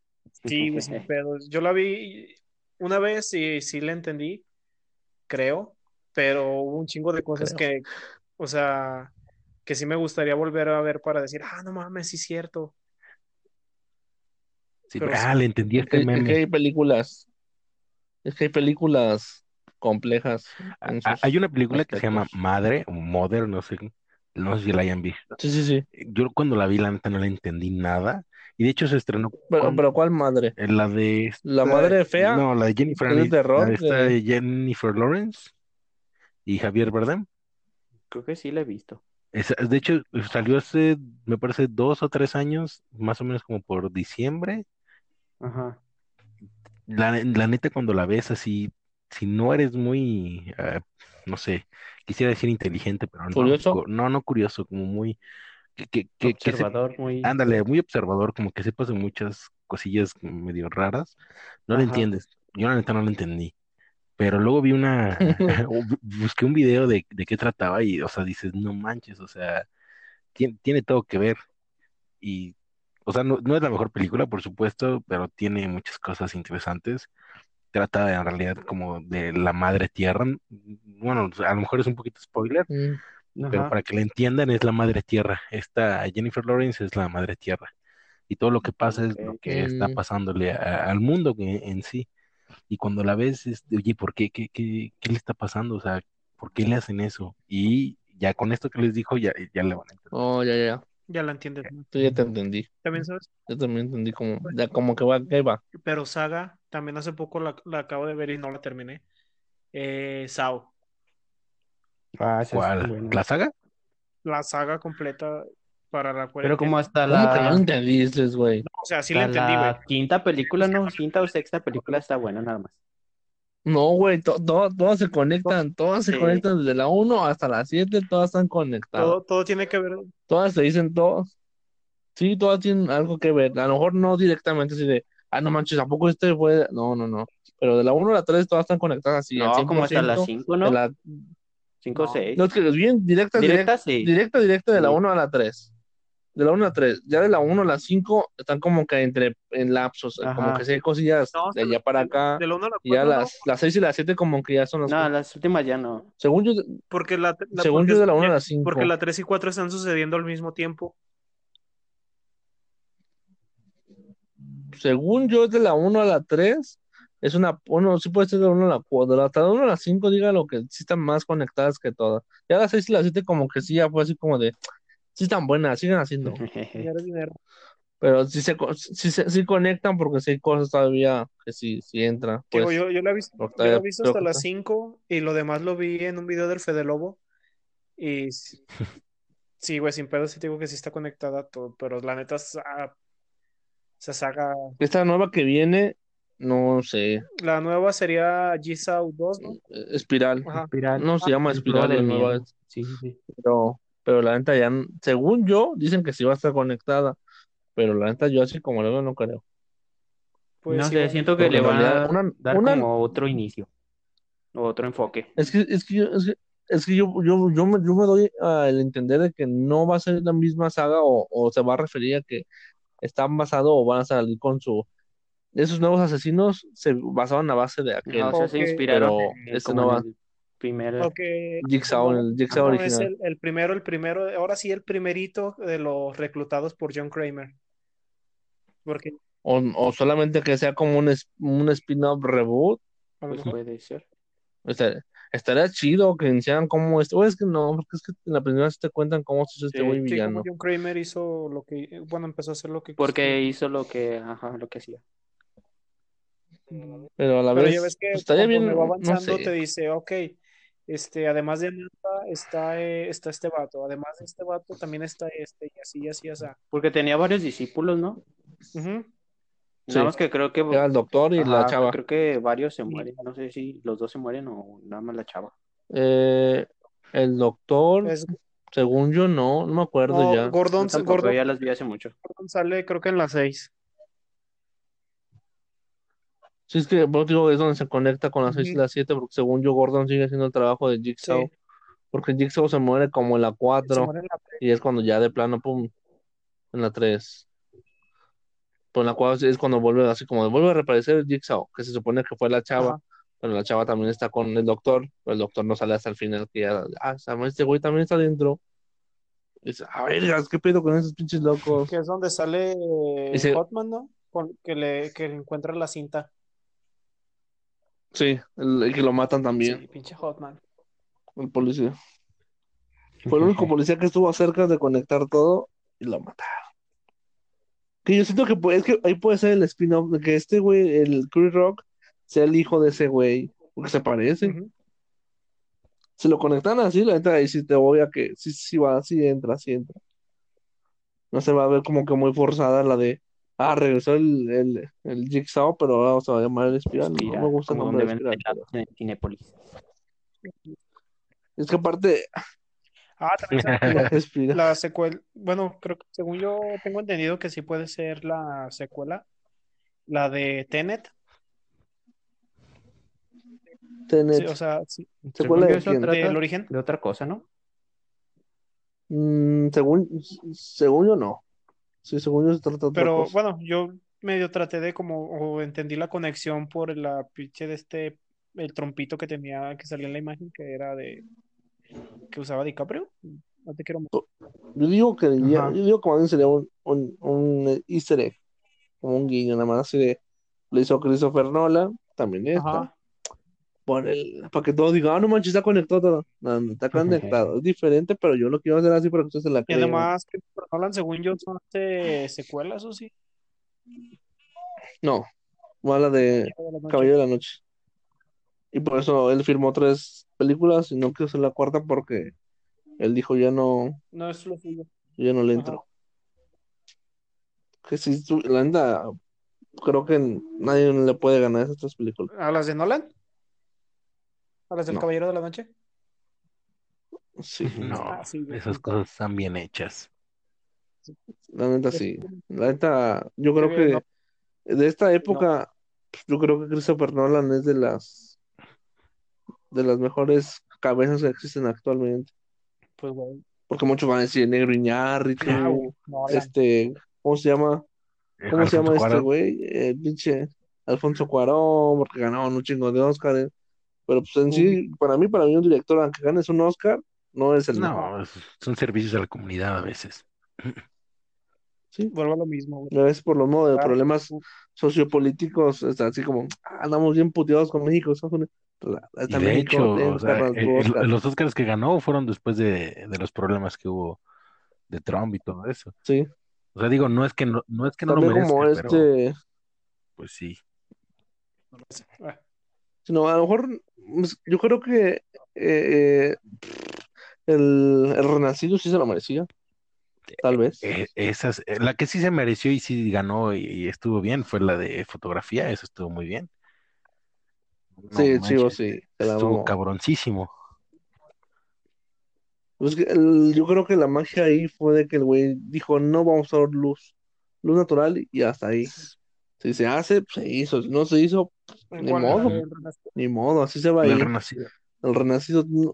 Sí, sin pedos. Yo la vi una vez y sí la entendí, creo, pero hubo un chingo de cosas que, o sea, que sí me gustaría volver a ver para decir, ah, no mames, sí es cierto. Sí, Pero ah, sí. le entendí Es este que, es que meme. hay películas, es que hay películas complejas Ah, ah, sus Hay una película que se llama. Madre o Mother, no sé, no sé si la hayan visto. Sí, sí, sí. Yo cuando la vi, la neta no le entendí nada. Y de hecho se estrenó Pero, cuando- pero ¿cuál madre? en la de ¿La madre fea? No, la de Jennifer, ¿Es de terror? la de esta De- de Jennifer Lawrence y Javier Bardem. Creo que sí la he visto. Esa- de hecho, salió hace, me parece, dos o tres años, más o menos como por diciembre. Ajá. La, la neta, cuando la ves así, si no eres muy, eh, no sé, quisiera decir inteligente, pero no, ¿Curioso? cu- no, no curioso, como muy, que, que, que, que se- Observador, muy. ándale, muy observador, como que sepas de muchas cosillas medio raras, no lo Ajá. entiendes. Yo la neta no lo entendí. Pero luego vi una, (laughs) (laughs) bu- busqué un video de, de qué trataba y, o sea, dices, no manches, o sea, tiene, tiene todo que ver. Y, o sea, no, no es la mejor película, por supuesto, pero tiene muchas cosas interesantes. Trata en realidad como de la madre tierra. Bueno, a lo mejor es un poquito spoiler, Mm, pero para que la entiendan es la madre tierra. Esta Jennifer Lawrence es la madre tierra. Y todo lo que pasa es lo que está pasándole a- al mundo en, en sí. Y cuando la ves, es de, oye, ¿por qué? ¿Qué, qué, qué le está pasando? O sea, ¿por qué le hacen eso? Y ya con esto que les dijo, ya, ya le van a entender. Oh, ya, ya. Ya la entiendes. ¿no? Tú ya te entendí. También sabes, Yo también entendí como, ya como que va, que va. pero Saga, también hace poco la, la acabo de ver y no la terminé. Eh, Sao, Ah, es ¿Cuál? ¿La saga? la saga completa para la Pero cuarentena. como hasta ¿Cómo que no la, entendiste, güey? O sea, sí la entendí, güey. la quinta película, no, quinta o sexta película está buena nada más. No, güey, to- to- todas se conectan, todas se Sí. conectan desde la 1 hasta la 7, todas están conectadas. Todo, todo tiene que ver. Todas se dicen todos. Sí, todas tienen algo que ver. A lo mejor no directamente así de, ah, no manches, ¿a poco este fue? No, no, no. Pero de la 1 a la 3 todas están conectadas así. al No, como hasta la 100%. cinco, De ¿no? la- Cinco o No. seis. No, es que es bien, directa, Directa, directa, sí. directa, directa de la Sí. 1 a la 3. De la 1 a la 3. Ya de la 1 a la 5 están como que entre en lapsos, Ajá. como que sí hay cosillas No, de allá para acá. De la uno a la Y ya cuatro, no, las, las 6 y las 7 como que ya son las... No, las últimas ya no. Según yo, porque la, la- según porque- yo de la 1 a la 5. Porque la 3 y 4 están sucediendo al mismo tiempo. Según yo, es de la 1 a la 3. Es una, bueno, sí puede ser de la 1 a la 4. De la, hasta la 1 a la 5, diga lo que sí están más conectadas que todas. Ya las 6 y las 7 como que sí, ya fue así como de, sí están buenas, sigan haciendo. (laughs) Dinero, dinero. Pero sí se, sí, se- sí conectan porque sí hay cosas todavía que sí, sí entran. Pues, yo, yo la he visto, yo la he visto hasta las está- 5 y lo demás lo vi en un video del Fede Lobo. Y (laughs) sí, güey, sin pedo sí te digo que sí está conectada a todo, pero la neta sa- se saga. Esta nueva que viene, no sé, La nueva sería Jisoo 2, ¿no? eh, Espiral. Ajá. Espiral. No se llama El Espiral, del la nueva sí, sí. pero, pero la neta ya, según yo, dicen que sí va a estar conectada. Pero la neta yo así como lo veo no creo. Pues no sí, sé, güey. siento que le van a una- dar una- como otro inicio. otro enfoque. Es que, es que, yo, es que, es que yo, yo, yo, me, yo me doy al entender de que no va a ser la misma saga o, o se va a referir a que están basados o van a salir con su... Esos nuevos asesinos se basaban a base de aquel. No, o sea, se inspiraron Pero en- este como no va. el primer... Porque Jigsaw, no, el Jigsaw no, es original. el, el primero, el primero, ahora sí el primerito de los reclutados por John Kramer. Porque O, o solamente que sea como un, un spin-off reboot. a lo Pues puede ser. O sea, estaría chido que enseñaran cómo es. O es que no, porque es que en la primera sí te cuentan cómo se hizo este Sí, como villano. John Kramer hizo lo que, bueno, empezó a hacer lo que Porque hizo lo que, ajá, lo que hacía. Ujú. Pero a la Pero vez, ya ves que pues, estaría bien, va no avanzando sé. te dice, ok, este, además de Amanda está, eh, está este vato, además de este vato también está este, y así, y así, y así. Porque tenía varios discípulos, ¿no? Ujú. Sí. Nada más que creo que... Era el doctor y la chava. Creo que varios se mueren. No sé si los dos se mueren o nada más la chava. Eh, el doctor, Es, según yo, no, no me acuerdo no, ya. Gordon, Gordon- ya las vi hace mucho. Gordon sale creo que en las seis. Sí, es que digo, es donde se conecta con las 6 y las 7, porque según yo, Gordon sigue haciendo el trabajo de Jigsaw. Sí. Porque Jigsaw se muere como en la Se 4 muere en la y es cuando ya de plano, pum, en la 3. Pues en la 4 es cuando vuelve, así como vuelve a reaparecer Jigsaw, que se supone que fue la chava, Ajá. pero la chava también está con el doctor, pero el doctor no sale hasta el final, que ya, ah, este güey también está dentro. Y dice, a ver, ¿qué pedo con esos pinches locos? Que es donde sale Hotman, ¿no? Con- que le que le encuentra la cinta. Sí, el, el que lo matan también, Sí, pinche Hotman. el policía. Fue el único (laughs) policía que estuvo cerca de conectar todo y lo mataron. Que yo siento que, puede- es que ahí puede ser el spin-off de que este güey, el Chris Rock, sea el hijo de ese güey, porque se parece. Ujú. Si lo conectan así, la neta, ahí sí te voy a que sí, sí va, sí entra, sí entra. No se va a ver como que muy forzada la de, ah, regresó el, el, el Jigsaw, pero ahora se va a llamar el Espiral. No me gusta el como nombre donde de venden Espiral. pero- helados en Cinépolis. Es que aparte, Ah, también Espiral. (laughs) la secuela. Bueno, creo que según yo tengo entendido que sí puede ser la secuela. La de Tenet. Tenet. Sí, o sea, sí, ¿Secuela de quién? del origen. de otra cosa, ¿no? Mm, según, según yo no. Sí, según yo se trata de otra Pero cosa. bueno, yo medio traté de como, o entendí la conexión por la pinche de este, el trompito que tenía, que salía en la imagen, que era de, que usaba DiCaprio. No te quiero Yo digo que ya- yo digo que más bien sería un, un, un easter egg, como un guiño, nada más así de lo hizo Christopher Nolan, también esta, Ajá. Por el, para que todos digan, ah, no manches, está conectado todo. No, no está conectado, es diferente, pero yo lo quiero hacer así para que ustedes se la Y crean. además, Christopher Nolan, según yo, son este, secuelas, ¿o sí? No, mala de de la noche. Caballero de la Noche. Y por eso él firmó tres películas y no quiso hacer la cuarta porque él dijo ya no, No es lo suyo. ya no le Ajá. entro. Que si la neta, creo que nadie le puede ganar esas tres películas. ¿A las de Nolan? ¿A las del No. Caballero de la Noche? Sí, (laughs) No, Ah, sí, esas cosas están bien hechas. la neta sí. La neta, yo creo que de esta época, yo creo que Christopher Nolan es de las de las mejores cabezas que existen actualmente. Pues, güey. Porque muchos van a decir Negro Iñárritu, Ah, este, ¿cómo se llama? Eh, ¿Cómo se llama este güey? El pinche Alfonso Cuarón, porque ganaron un chingo de Oscars. Pero pues en sí, para mí, para mí un director, aunque ganes un Oscar, no es el. No, son servicios a la comunidad a veces. Sí, Vuelvo a lo mismo, güey. a veces por los modos de Claro. problemas sociopolíticos, está así como, ah, andamos bien puteados con México, Estados Unidos. La- Y está de México, hecho, o sea, el- Oscar. los Oscars que ganó fueron después de, de los problemas que hubo de Trump y todo eso. Sí, O sea, digo, no es que no, no es que no lo merezca, como pero este, pues sí. Ah, sino a lo mejor, pues, yo creo que eh, el, el Renacido sí se lo merecía, tal vez. Eh, esas, eh, la que sí se mereció y sí ganó y, y estuvo bien fue la de fotografía, eso estuvo muy bien. No Sí, chivo, manches, sí, se la estuvo cabroncísimo. Pues que el- yo creo que la magia ahí fue de que el güey dijo, no vamos a usar luz, luz natural y hasta ahí. Si se hace, pues se hizo, si no se hizo, ¿En Ni modo. Ni modo, así se va a El ir. renacido. El Renacido nu-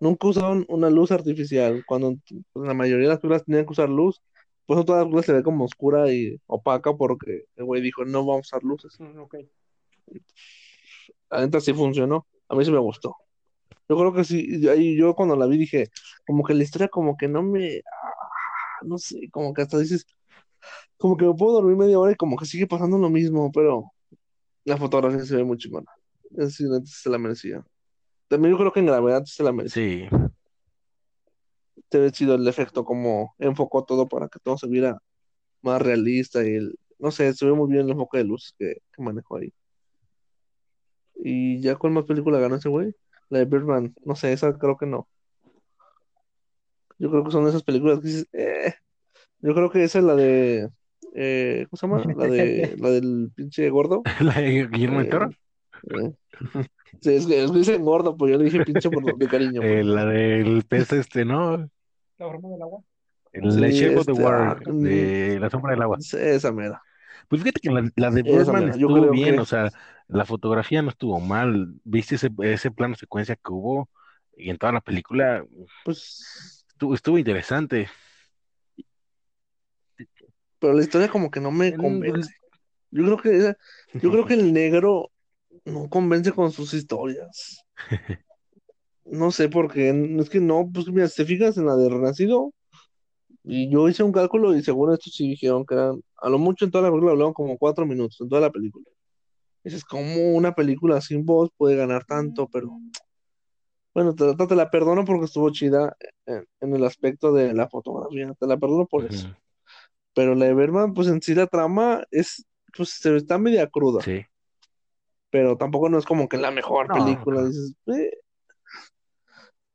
nunca usaron una luz artificial. Cuando pues, la mayoría de las películas tenían que usar luz, por eso toda la película se ve como oscura y opaca porque el güey dijo, no vamos a usar luces. Mm, neta sí funcionó. A mí sí me gustó. Yo creo que sí. ahí yo cuando la vi dije, como que la historia como que no me... ah, no sé, como que hasta dices, como que me puedo dormir media hora y como que sigue pasando lo mismo, pero la fotografía se ve muy chingona. Sí se la merecía. También yo creo que en gravedad se la merecía. Sí. Debe haber sido el efecto como enfocó todo para que todo se viera más realista y el, no sé, se ve muy bien el enfoque de luz que, que manejó ahí. Y ya cuál más película ganó ese güey? La de Birdman, no sé, esa creo que no. Yo creo que son esas películas que dices, eh. Yo creo que esa es la de, eh, ¿cómo se llama? La de, la del pinche gordo. (laughs) La de Guillermo del Toro. Eh, eh. Sí, es que, es que dicen gordo, pues yo le dije pinche por de cariño. pues. Eh, la del pez este, ¿no? La forma del agua. El Sí, The Shape of the este, Water, ah, de La sombra del agua. Esa mera. Pues fíjate que la, la de Birdman estuvo bien, que- o sea, la fotografía no estuvo mal. ¿Viste ese, ese plano secuencia que hubo? Y en toda la película Pues estuvo, estuvo interesante. Pero la historia como que no me Mm, convence. Yo creo que esa- yo creo que el (laughs) negro no convence con sus historias. No sé por qué, es que no, pues mira, si te fijas en la de Renacido, y yo hice un cálculo y según esto sí dijeron que eran, a lo mucho en toda la película hablaban como cuatro minutos, en toda la película. Dices, ¿cómo una película sin voz puede ganar tanto? Pero bueno, te, te la perdono porque estuvo chida en, en el aspecto de la fotografía, te la perdono por eso. Pero la de Berman, pues en sí la trama es, pues se está media cruda, Sí. pero tampoco no es como que la mejor No, película. no. Dices, eh.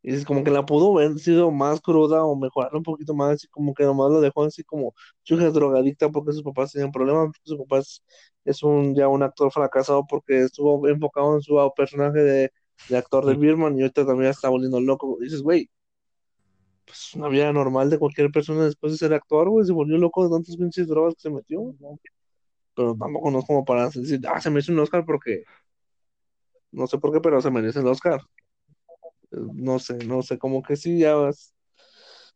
Y dices, como que la pudo haber sido más cruda o mejorar un poquito más, y como que nomás lo dejó así como es drogadicta porque sus papás tenían problemas, porque su papá es, es un, ya un actor fracasado porque estuvo enfocado en su personaje de, de actor de Birman y ahorita también está volviendo loco. Y dices, güey, pues una vida normal de cualquier persona después de ser actor, güey, se volvió loco de tantas pinches drogas que se metió. Pero tampoco no es como para decir, ah, se merece un Oscar porque, no sé por qué, pero se merece el Oscar. Eh, No sé, no sé, como que sí, ya vas,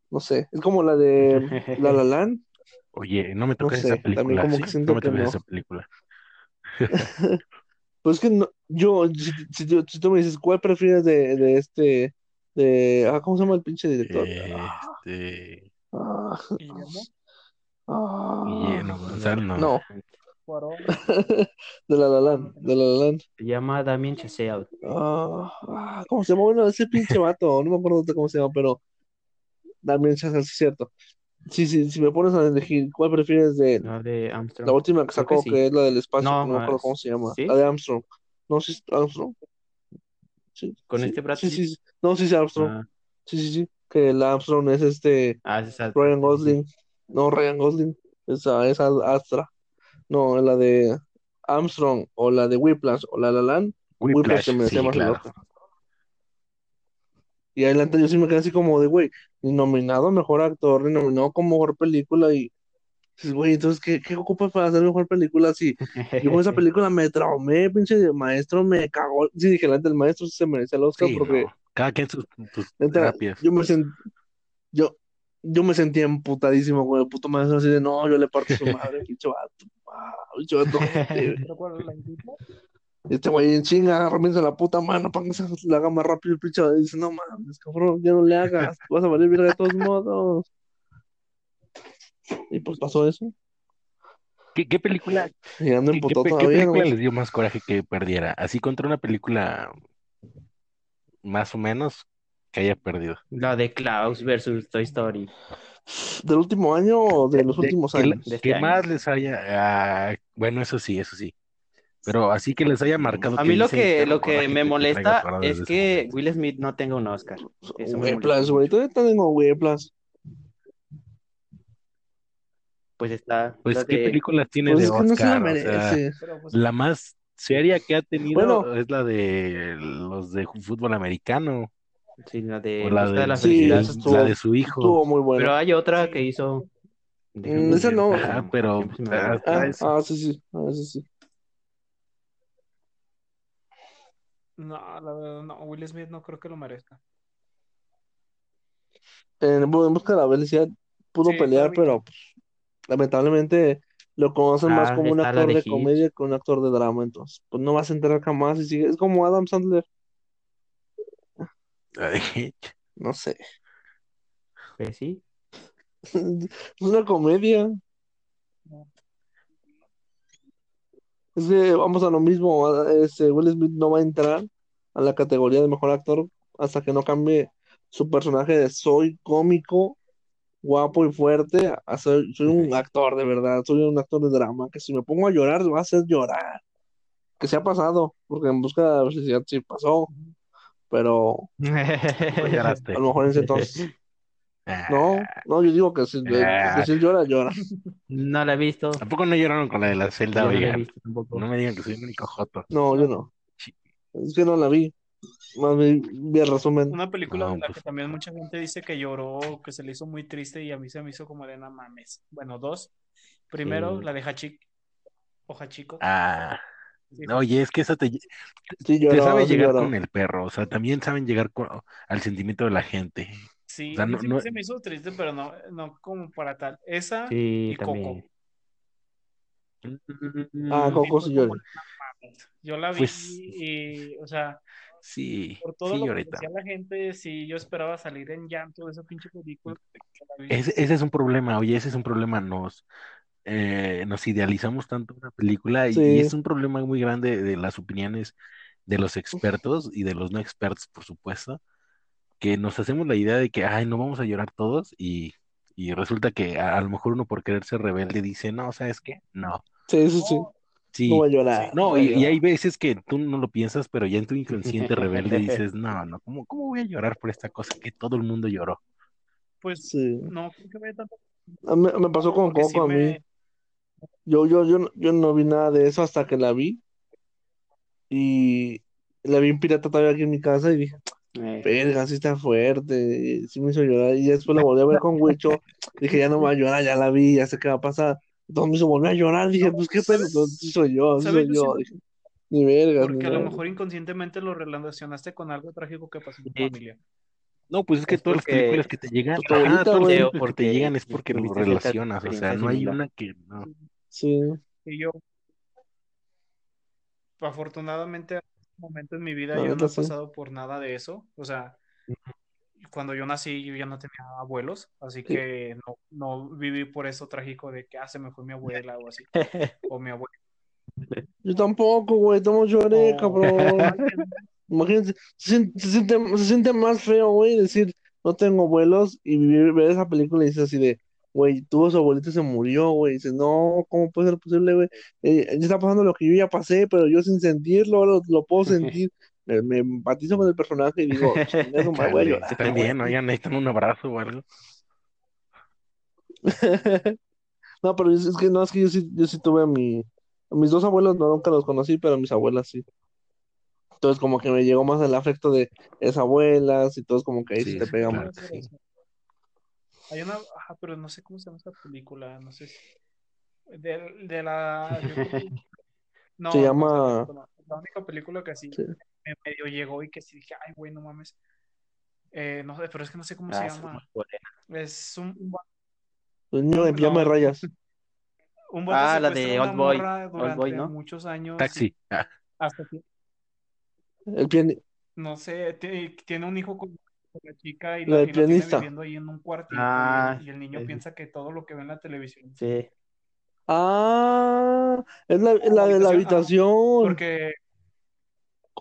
no sé, es como la de La La Land, (laughs) Oye, no me toques sé, esa también película, como ¿sí? que siento No me que toques no. esa película. (laughs) pues es que no, yo, si, si tú me dices, ¿cuál prefieres de, de este, de, ah, ¿cómo se llama el pinche director? Este, Ah, Guillermo. ah, Guillermo Gonzalo, no. no, (laughs) de La La Land, de La La Land. Se llama Damien Chazelle. Ah, ah, ¿cómo se llama? Bueno, ese pinche vato, no me acuerdo cómo se llama, pero también sí es cierto. Sí, sí, si me pones a elegir, ¿cuál prefieres de él? No, de Armstrong. La última que sacó, que es la del espacio, No, no me acuerdo cómo se llama. ¿sí? La de Armstrong. No, sí es Armstrong. Sí, ¿Con sí, este Brad sí, Pitt? sí, sí. No, sí es Armstrong. Ah, Sí, sí, sí. Que el Armstrong es este ah, Ryan. Gosling. No, Ryan Gosling. Esa es Astra. No, la de Armstrong o la de Whiplash o la La Land. Whiplash Whiplash, se merecía sí, más claro. Y adelante yo sí me quedé así como de, güey, ni nominado mejor actor, ni nominado como mejor película. Y dices, güey, entonces, ¿qué, qué ocupas para hacer mejor película? Si yo con esa (laughs) película me traumé, pinche maestro, me cagó. Sí, dije, delante el maestro sí se merece el Oscar Sí, porque, no. Cada quien sus, sus terapias. yo me sentí, yo, yo me sentía emputadísimo con el puto maestro, así de, no, yo le parto a su madre, (laughs) pinche vato. Ah, pinche vato, ojete". (laughs) ¿Te acuerdas la? Este güey en chinga, rompiéndose la puta mano para que se le haga más rápido el pinche. Y dice, no mames, cabrón, ya no le hagas, vas a valer verga de todos modos. Y pues pasó eso. ¿Qué, qué película, (laughs) qué, qué qué película ¿no? les dio más coraje que perdiera? Así contra una película más o menos que haya perdido. La de Klaus versus Toy Story. ¿Del último año o de los De- últimos años? de este año. más les haya, ah, bueno, eso sí, eso sí. Pero así que les haya marcado A que mí lo que, "Tengo lo que me molesta es que momento". Will Smith no tenga un Oscar. Eso molesta güey, todavía tengo Whiplash. Pues está Pues, ¿qué de- películas tiene Pues de que no se la Oscar? O sea, merece. Pero pues, la más seria que ha tenido Bueno. es la de los de fútbol americano sí, la de o la de de, la Sí, estuvo- la de su hijo. Estuvo muy bueno. Pero hay otra que hizo. Mm, esa no. Pero se me olvida. hasta Ah, ah, sí, sí. Ah, sí, sí. No, la verdad, no. Will Smith no creo que lo merezca. En, en busca de la felicidad pudo Sí, pelear, pero pues, lamentablemente lo conocen más Ah, como un actor de comedia que un actor de drama, entonces pues no vas a entrar jamás y sigue, es como Adam Sandler, no sé, Pues sí. (laughs) es una comedia. Es que vamos a lo mismo, este, Will Smith no va a entrar a la categoría de mejor actor hasta que no cambie su personaje de soy cómico, guapo y fuerte a soy, soy un actor de verdad, soy un actor de drama, que si me pongo a llorar, va a hacer llorar. Que se ha pasado, porque en busca de la felicidad sí pasó, pero (laughs) pues a lo mejor en ese entonces. Ah, No, no, yo digo que si, Ah. que si él llora, llora. No la he visto. Tampoco no lloraron con la de la celda, no la he oigan. visto tampoco. No me digan que soy el único joto. No, yo no. Sí. Es que no la vi. Más bien el resumen. Una película No, de la pues- que también mucha gente dice que lloró, que se le hizo muy triste y a mí se me hizo como de no mames. Bueno, dos. Primero, Sí. la de Hachik o Hachiko. Ah, Sí, oye, es que eso te, Sí te lloró, sabe sí llegar lloró. con el perro, o sea, también saben llegar con- al sentimiento de la gente. Sí, O sea, no- sí no- se me hizo triste, pero no, no como para tal. Esa Sí, y Coco. Ah, Mm, Coco sí "No mames". Yo la vi Pues- y, o sea, Sí, por todo sí, lo que ahorita. decía la gente, sí, yo esperaba salir en llanto de esa pinche película. que. Ese, ese es un problema, oye, ese es un problema. Nos, eh, nos idealizamos tanto una película y, Sí. y es un problema muy grande de las opiniones de los expertos y de los no expertos, por supuesto, que nos hacemos la idea de que, ay, no vamos a llorar todos y, y resulta que a, a lo mejor uno por querer ser rebelde dice, no, ¿sabes qué? No, Sí, sí, sí. No, sí. No voy a llorar. No, voy a y, y hay veces que tú no lo piensas, pero ya en tu inconsciente rebelde (laughs) dices, no, no, ¿cómo, cómo voy a llorar por esta cosa que todo el mundo lloró? pues Sí. no creo que. A mí- me pasó con porque sí Coco a mí. me- Yo, yo, yo, no- yo no vi nada de eso hasta que la vi. Y la vi en pirata todavía aquí en mi casa y dije, eh, verga, sí está fuerte. y sí me hizo llorar. Y después la volví a ver con Huicho. (laughs) Dije, ya no me va a llorar, ya la vi, ya sé qué va a pasar. Entonces me hizo volver a llorar. Dije, pues qué pedo. Entonces, sí soy yo, soy Yo Dije, ni vergas, ni Porque a lo mejor inconscientemente lo relacionaste con algo trágico que pasó en tu familia. No, pues es que Es todas las películas que te llegan, abuelita, todas las que te llegan es porque lo relacionas, o sea, no hay una que no. Sí. Y yo, afortunadamente, en este momento en mi vida yo no he sí. pasado por nada de eso. O sea, cuando yo nací yo ya no tenía abuelos, así Sí. que no, no viví por eso trágico de que ah, se me fue mi abuela o así, (laughs) o mi abuelo. Yo tampoco, güey. Tomo lloré, O- cabrón. Imagínense, se, siente- se siente, se siente más feo, güey, decir, no tengo abuelos y vivir, ver esa película y dices así de, güey, tuvo su abuelita y se murió, güey. Dices, no, ¿cómo puede ser posible, güey? Eh, ya está pasando lo que yo ya pasé, pero yo sin sentirlo, ahora lo, lo puedo (laughs) sentir. Me, me empatizo con el personaje y digo, (laughs) madre, voy a llorar. están bien, oigan, necesitan un abrazo o algo. (laughs) No, pero es, es que no, es que yo sí, yo sí tuve a mi, a mis dos abuelos, no, nunca los conocí, pero a mis abuelas sí. Entonces como que me llegó más el afecto de esas abuelas y todo es como que ahí Sí, sí te pega claro más. sí. Hay una, ajá, pero no sé cómo se llama esa película, no sé si. De, de la. no, Se no, llama- no, la única película que así Sí. Me medio llegó y que sí dije, ay, güey, no mames. Eh, no sé, pero es que no sé cómo Ah, se es llama. Es un, un, va- El niño de No. de rayas. un Ah, la de a una Old Boy, Old Boy, ¿no? muchos años. Taxi. Ah, Hasta que, El pianista. no sé, ti- tiene un hijo con la chica y La la, tiene viviendo ahí en un cuartito Ah, y, el, y el niño piensa que todo lo que ve en la televisión. Sí. Ah, es la, la de la habitación, habitación Porque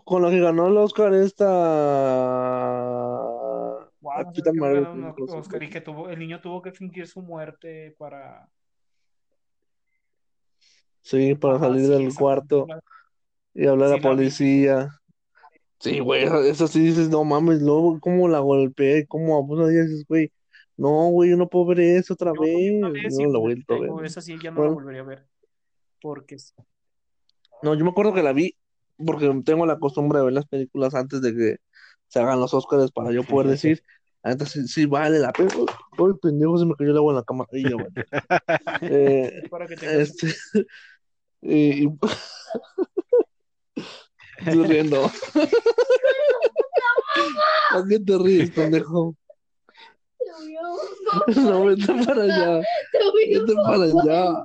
con la que ganó el Oscar esta Wow, no Marvel. Oscar y que tuvo, el niño tuvo que fingir su muerte para Sí, para Ajá, salir sí, del cuarto y hablar a Sí la policía. Sí, güey, eso- eso sí dices, no mames, luego cómo la golpeé, cómo ella, dices, güey, no, güey, yo no puedo ver eso otra Yo vi una vez, vez no la voy a ver. esa sí ya no Bueno. la volvería a ver. Porque sí. No, yo me acuerdo que la vi porque tengo la costumbre de ver las películas antes de que se hagan los Oscars para yo poder decir, antes sí, sí vale la pena. Uy, pendejo, se me cayó el agua en la cama. Y yo, bueno. (laughs) Eh, para que tengas este, (laughs) y, y- (laughs) Estoy riendo. ¿A qué te ríes, pendejo? No, vete para allá. Vete para allá.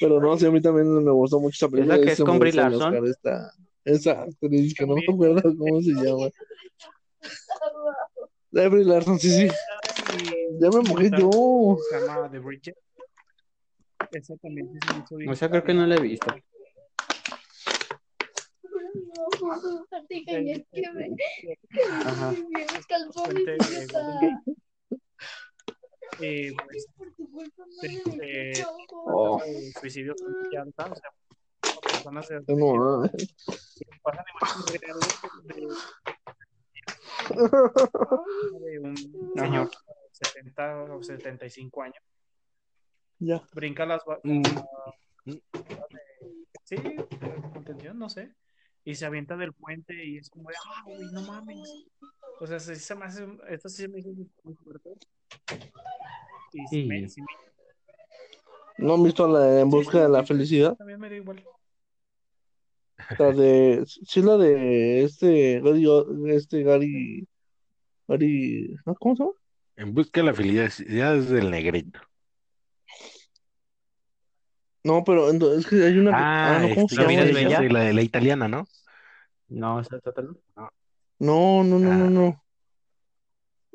Pero no, sí, a mí también me gustó mucho esa película. la que es con Brie Larson? Esta, esa actriz que no me acuerdo cómo se llama. La Brie Larson, sí, sí. Ya me mojé yo. Se llama The Bridget. Esa también sí se me hizo bien. O sea, creo que no la he visto. Ajá. Eh, pues, este, Oh. eh, suicidio con llanta, o sea, personas se No, ah. pasan imágenes reales de, de un señor de 70 o 75 años Ya. brinca las Mm. sí, de contención, no sé, y se avienta del puente y es como de, ah, güey, no mames. O sea, sí se me hace, esto sí se me hizo muy fuerte. Y sí, Sí. me, sí me- ¿No han visto la de En Busca de la Felicidad? también me da igual. La de, sí, la de este Gary, este Gary, Gary. ¿cómo se llama? En busca de la felicidad es del negrito. No, pero es que hay una, Ah, no, ¿cómo este, se ¿La vida llama bella? la, de la italiana, ¿no? No, esa es otra. ¿no? No, no, no, no, Ah. no.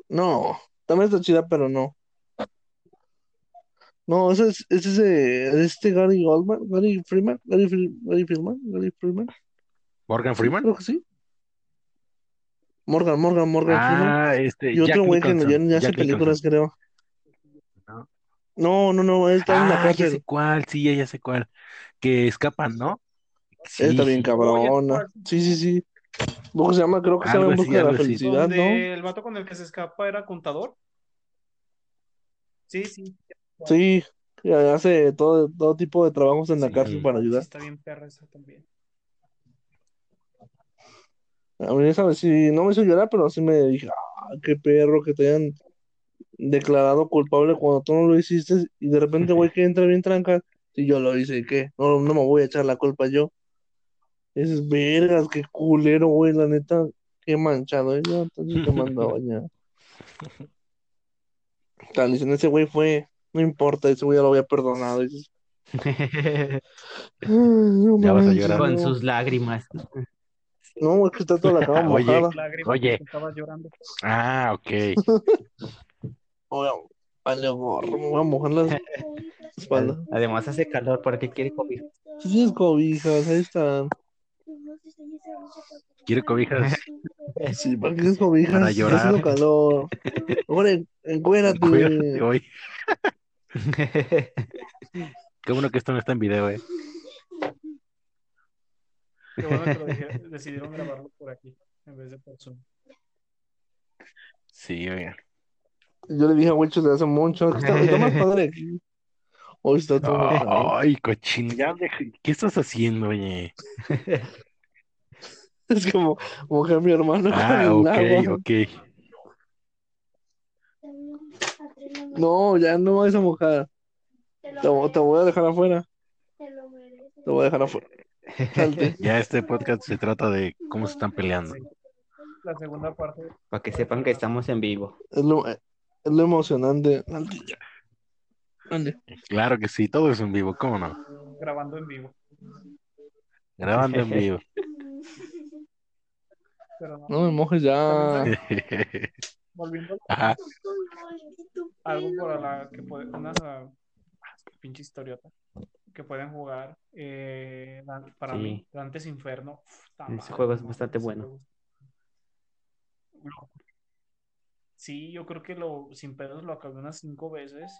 No, también está chida, pero no. No, ese es, ese es este Gary Goldman, Gary Freeman, Gary, Fre- Gary Freeman, Gary Freeman, Morgan Freeman. creo que sí. Morgan, Morgan, Morgan Freeman. Ah, este, Y otro güey que no- ya, Nicholson, ya hace Jack películas, creo. No. No, no, no, él está en la Ah, ya sé cárcel. cuál, sí, ya, ya sé cuál. Que escapan, ¿no? Sí, Está bien sí. cabrona. Sí, sí, sí. ¿Cómo se llama? Creo que se Algo llama En así, Busca de la algo así. Felicidad, el vato con el que se escapa era contador. Sí, sí. Sí, hace todo, todo tipo de trabajos en la Sí, cárcel para ayudar. está bien perra esa también. A mí esa vez sí, no me hizo llorar, pero sí me dije, ah, qué perro que te hayan declarado culpable cuando tú no lo hiciste y de repente, güey, que entra bien tranca, y yo lo hice, ¿y qué? No, no me voy a echar la culpa yo. Dices, vergas, qué culero, güey, la neta, qué manchado, ¿eh? Yo entonces te mando a bañar. (laughs) Tal, dicen, ese güey fue, no importa, ese güey ya lo había perdonado. Y dices, (laughs) "Ay, no Ya vas a llorar. Con no". sus lágrimas. No, es que está toda la cama (laughs) Oye, mojada. Lágrimas Oye. porque estaba llorando. Ah, ok. (laughs) Oye, vale, gorro, me voy a mojar la espalda. Además hace calor, ¿para qué quiere comer? Si tienes cobijas, ahí están. ¿Quiere cobijas? Sí, ¿para qué tienes cobijas? Para Está llorar. haciendo calor. Ahora, en- encuérate. Cuídate hoy. Qué bueno que esto no está en video, eh. Qué bueno que lo dije- (laughs) decidieron grabarlo por aquí en vez de por Zoom. Sí, oiga. Yo le dije a Wicho desde hace mucho que está, está más (laughs) padre aquí. Hoy está todo. Ay, cochín, ya ¿Qué estás haciendo, oye? (laughs) Es como mojar a mi hermano Ah, con ok, agua. ok. No, ya no vas a mojar. Te, te voy a dejar afuera. Te voy a dejar afuera. Salte. (laughs) Ya este podcast se trata de cómo se están peleando. La segunda parte, Para que sepan que estamos en vivo. Es lo, es lo emocionante. Salte ya. Ande. Claro que sí, todo es en vivo, ¿cómo no? grabando en vivo. Grabando en vivo. Pero no, No me mojes ya. (laughs) volviendo Ajá. Algo para la que puede, unas ah, pinche historiota que pueden jugar eh, para Sí. mí Dantes Inferno uf, Ese juego es bastante bueno. Sí, yo creo que lo sin pedos lo acabé unas cinco veces.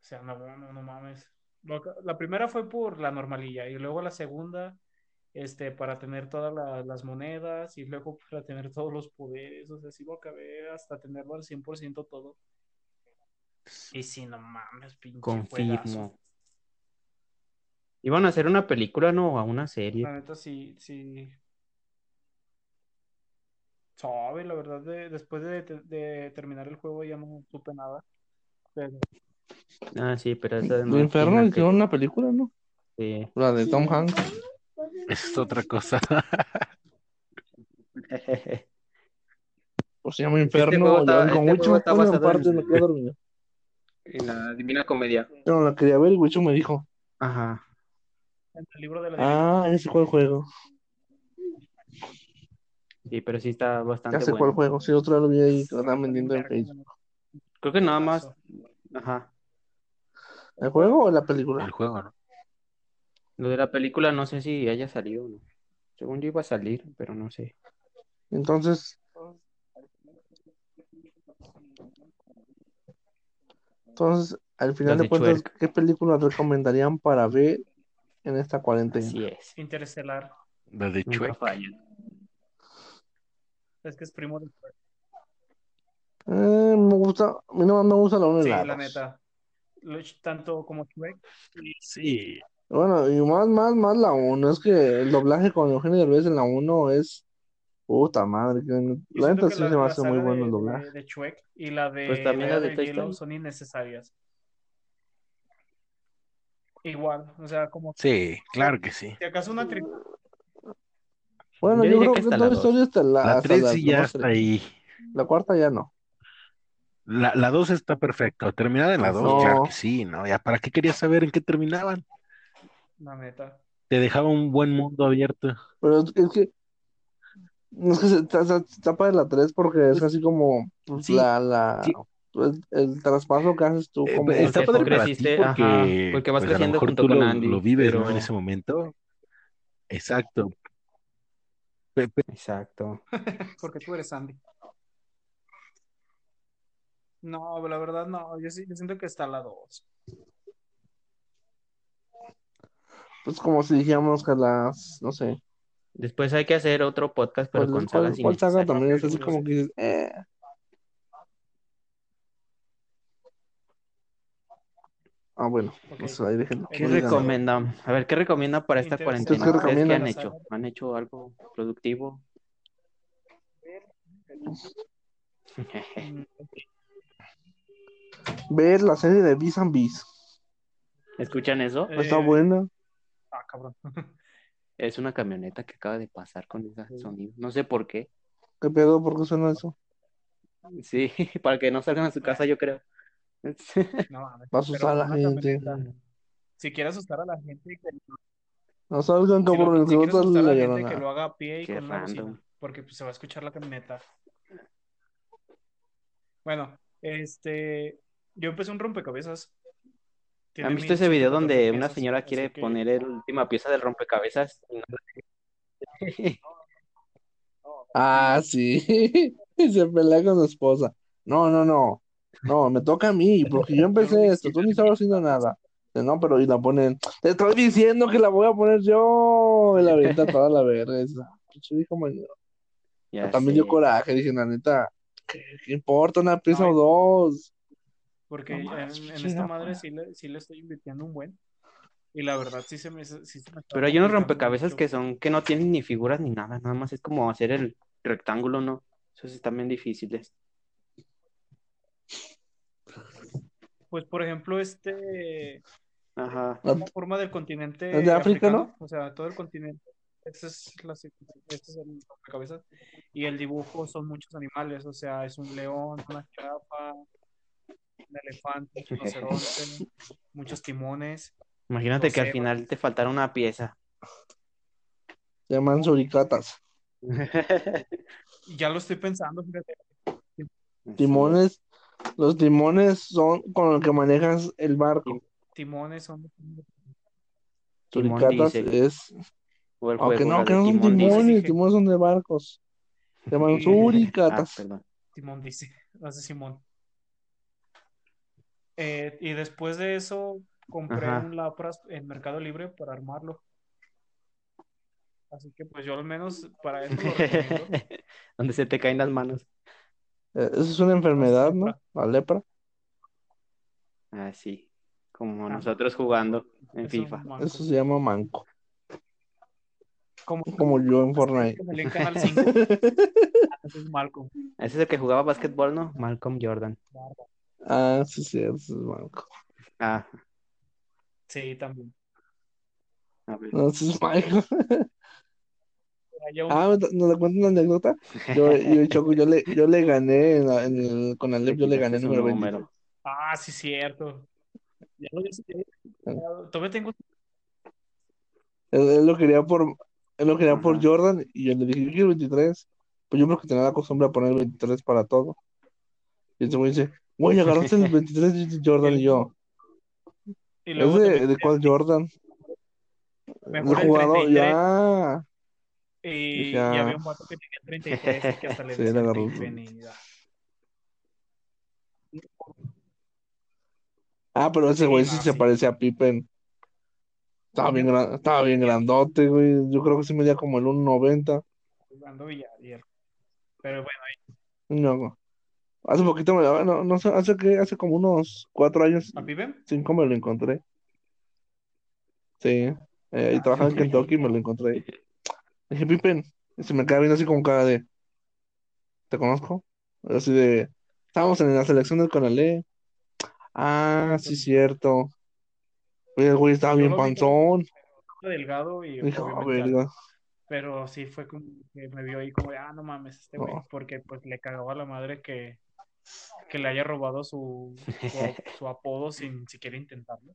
O sea, no, no, no mames. Lo la primera fue por la normalilla y luego la segunda este, para tener todas la- las monedas y luego para tener todos los poderes. O sea, sí lo acabé hasta tenerlo al 100% todo. Y sí, no mames, pinche juegazo. Confirmo. Iban a hacer una película, no, a una serie. La neta sí, sí. Sabe, la verdad, de- después de, de terminar el juego ya no supe nada. Pero Ah, sí, pero esa De no Inferno hicieron que- una película, ¿no? sí. La de Tom Hanks. Es otra cosa. O (laughs) se llama Este Inferno. juego o está- este juego está basado parte en- me quedé dormido. En la Divina Comedia. Yo no la quería ver y Wicho me dijo, Ajá. En el libro de la ah, ese fue el juego. Sí, pero sí está Ya bastante sé cuál bueno. juego. Sí, otro día lo vi ahí lo estaban vendiendo en Facebook. Creo que nada más. Ajá. ¿El juego o la película? El juego, ¿no? Lo de la película no sé si haya salido o no. Según yo iba a salir, pero no sé. Entonces, entonces, al final de de cuentas. ¿qué películas recomendarían para ver en esta cuarentena? Así es. Interestelar. La de falla. Es que es primo de Eh, me gusta, a mí no me gusta la 1 y Sí, la la 2. neta. Lo- Tanto como Shrek. Sí. Bueno, y más, más, más la 1. Es que el doblaje con Eugenio Derbez en la 1 es puta madre. La neta sí la, se me la hace muy bueno de, el de, doblaje. de Shrek y la de Pues también la la de Story. son innecesarias. Igual, o sea, como Sí, claro que sí. si acaso una tri- Bueno, Yo creo que que hasta la dos. Story hasta la, La hasta 3 la sí ya está ahí. La cuarta ya no. La, la 2 está perfecta. Terminada en la 2, No. claro que sí, ¿no? Ya, ¿para qué querías saber en qué terminaban? la neta. Te dejaba un buen mundo abierto. Pero es que, que, es que se, está, está- está padre la 3 porque es así como pues, Sí, la, la, sí. el, el traspaso que haces tú Eh, como... está Porque tú padre para ti creciste, porque, ajá, porque vas pues, a lo creciendo mejor junto tú con lo, Andy, lo vives, ¿no? pero- En ese momento. Exacto. Pe- pe- Exacto. (laughs) Porque tú eres Andy. No, la verdad no. Yo, sí, yo siento que está la 2. Pues como si dijéramos que las, no sé, Después hay que hacer otro podcast, pero ¿cuál, con sagas cuál saga también es así como que dices, eh. Ah, bueno, Ok. pues ahí déjenlo. ¿Qué recomiendan? A ver, ¿qué recomiendan para esta cuarentena? ¿Qué ¿Ustedes qué han hecho? ¿Han hecho algo productivo? (laughs) Ver la serie de Bees and Bees. ¿Escuchan eso? Eh, Está buena. Ah, cabrón. (laughs) Es una camioneta que acaba de pasar con ese sonido. No sé por qué. ¿Qué pedo? ¿Por qué suena eso? Sí, (laughs) para que no salgan a su casa, yo creo. (laughs) No mames. Va a asustar a la gente. Si quieres asustar a la gente, que, No salgan, si lo- cabrón, si que quieres no asustar a la la gente, que lo haga a pie y Qué con bocina, porque pues, se va a escuchar la camioneta. Bueno, este, yo empecé un rompecabezas. ¿Han visto ese video 1114 donde una piezas, señora quiere que- poner la última pieza del rompecabezas? y no- Ah, (laughs) sí. Y (laughs) se pelea con su esposa. No, no, no. No, me toca a mí, porque yo empecé (laughs) esto. Tú ni estabas haciendo nada. No, pero y la ponen. Te estoy diciendo que la voy a poner yo. Y la avienta toda la verga. También dio sé. coraje. Dije, la neta, ¿qué, qué importa una pieza Ay. o dos? Porque No en, esta madre sí le, sí le estoy invirtiendo un buen. Y la verdad sí se me, sí se me Pero hay unos rompecabezas mucho. que son que no tienen ni figuras ni nada, nada más es como hacer el rectángulo, ¿no? Esos están bien difíciles. Pues por ejemplo, este, Ajá. La- la forma del continente ¿Es de África, africano, o sea, todo el continente. Ese es, la, ese es el rompecabezas. Y el dibujo son muchos animales, o sea, es un león, una jirafa, un elefante, un rinoceronte, (laughs) muchos timones. Imagínate que al final te faltara una pieza. Se llaman suricatas. Ya lo estoy pensando, fíjate. Timones. Los timones son con los que manejas el barco. Timones son. Timón Suricatas es. Aunque no, que no son Timón dice. timones. Timones son de barcos. Se llaman. (laughs) Ah, suricatas. perdón. Timón dice, hace Simón. Eh, y después de eso, compré Ajá. un Lapras en Mercado Libre para armarlo. Así que pues yo al menos para (laughs) eso lo. (laughs) Donde se te caen las manos. Eh, Esa es una enfermedad, ¿no? La lepra. Ah, sí. Como Ah. nosotros jugando en FIFA. Eso se llama manco. Como, Como yo en Fortnite. que salía en Canal 5. Ese es Malcolm. Ese es el que jugaba básquetbol, ¿no? Malcolm Jordan. Ah, sí, sí, eso es manco. Ah, Sí, también. a ver. No, eso es un- Ah, ¿no le cuento una anécdota? Yo, yo, Choco, yo le, yo le gané en, la- en el, con Alep, yo le gané el número número. 23. Ah, sí, cierto. Ya lo ya lo- Todavía tengo. Él, él lo quería por, él lo quería por Ajá. Jordan y yo le dije, yo quiero 23. Pues yo creo que tenía la costumbre de poner 23 para todo. Y ese güey dice, güey, (laughs) agarraste el 23 de Jordan y yo. Y ¿Es de, de cuál Jordan? mejor ¿De el jugador? 33. Ya. Y, Ya. y había un vato que tenía 33 y que hasta le (laughs) Sí, decía. Ah, pero ese Sí, güey no, sí se sí. parece a Pippen. Estaba bien, gran- estaba bien grandote, güey. Yo creo que sí medía como el 1.90. Jugando Villarreal. Pero bueno, No. Hace poquito, me, no, no sé, hace que, hace como unos cuatro años, ¿a Pippen? cinco me lo encontré. Sí. Eh, y trabajaba en Kentucky y me lo encontré. Dije, Pippen, y se me queda viendo así como cara de, ¿te conozco? Así de, estábamos en la selección del Conalé. Ah, sí, cierto. Oye, el güey estaba Yo bien lo panzón. Delgado y ah, verga. Pero sí fue como que me vio ahí como de, ah, no mames, este güey. No. Porque pues le cagaba a la madre que, que le haya robado su, su, (laughs) su apodo sin siquiera intentarlo.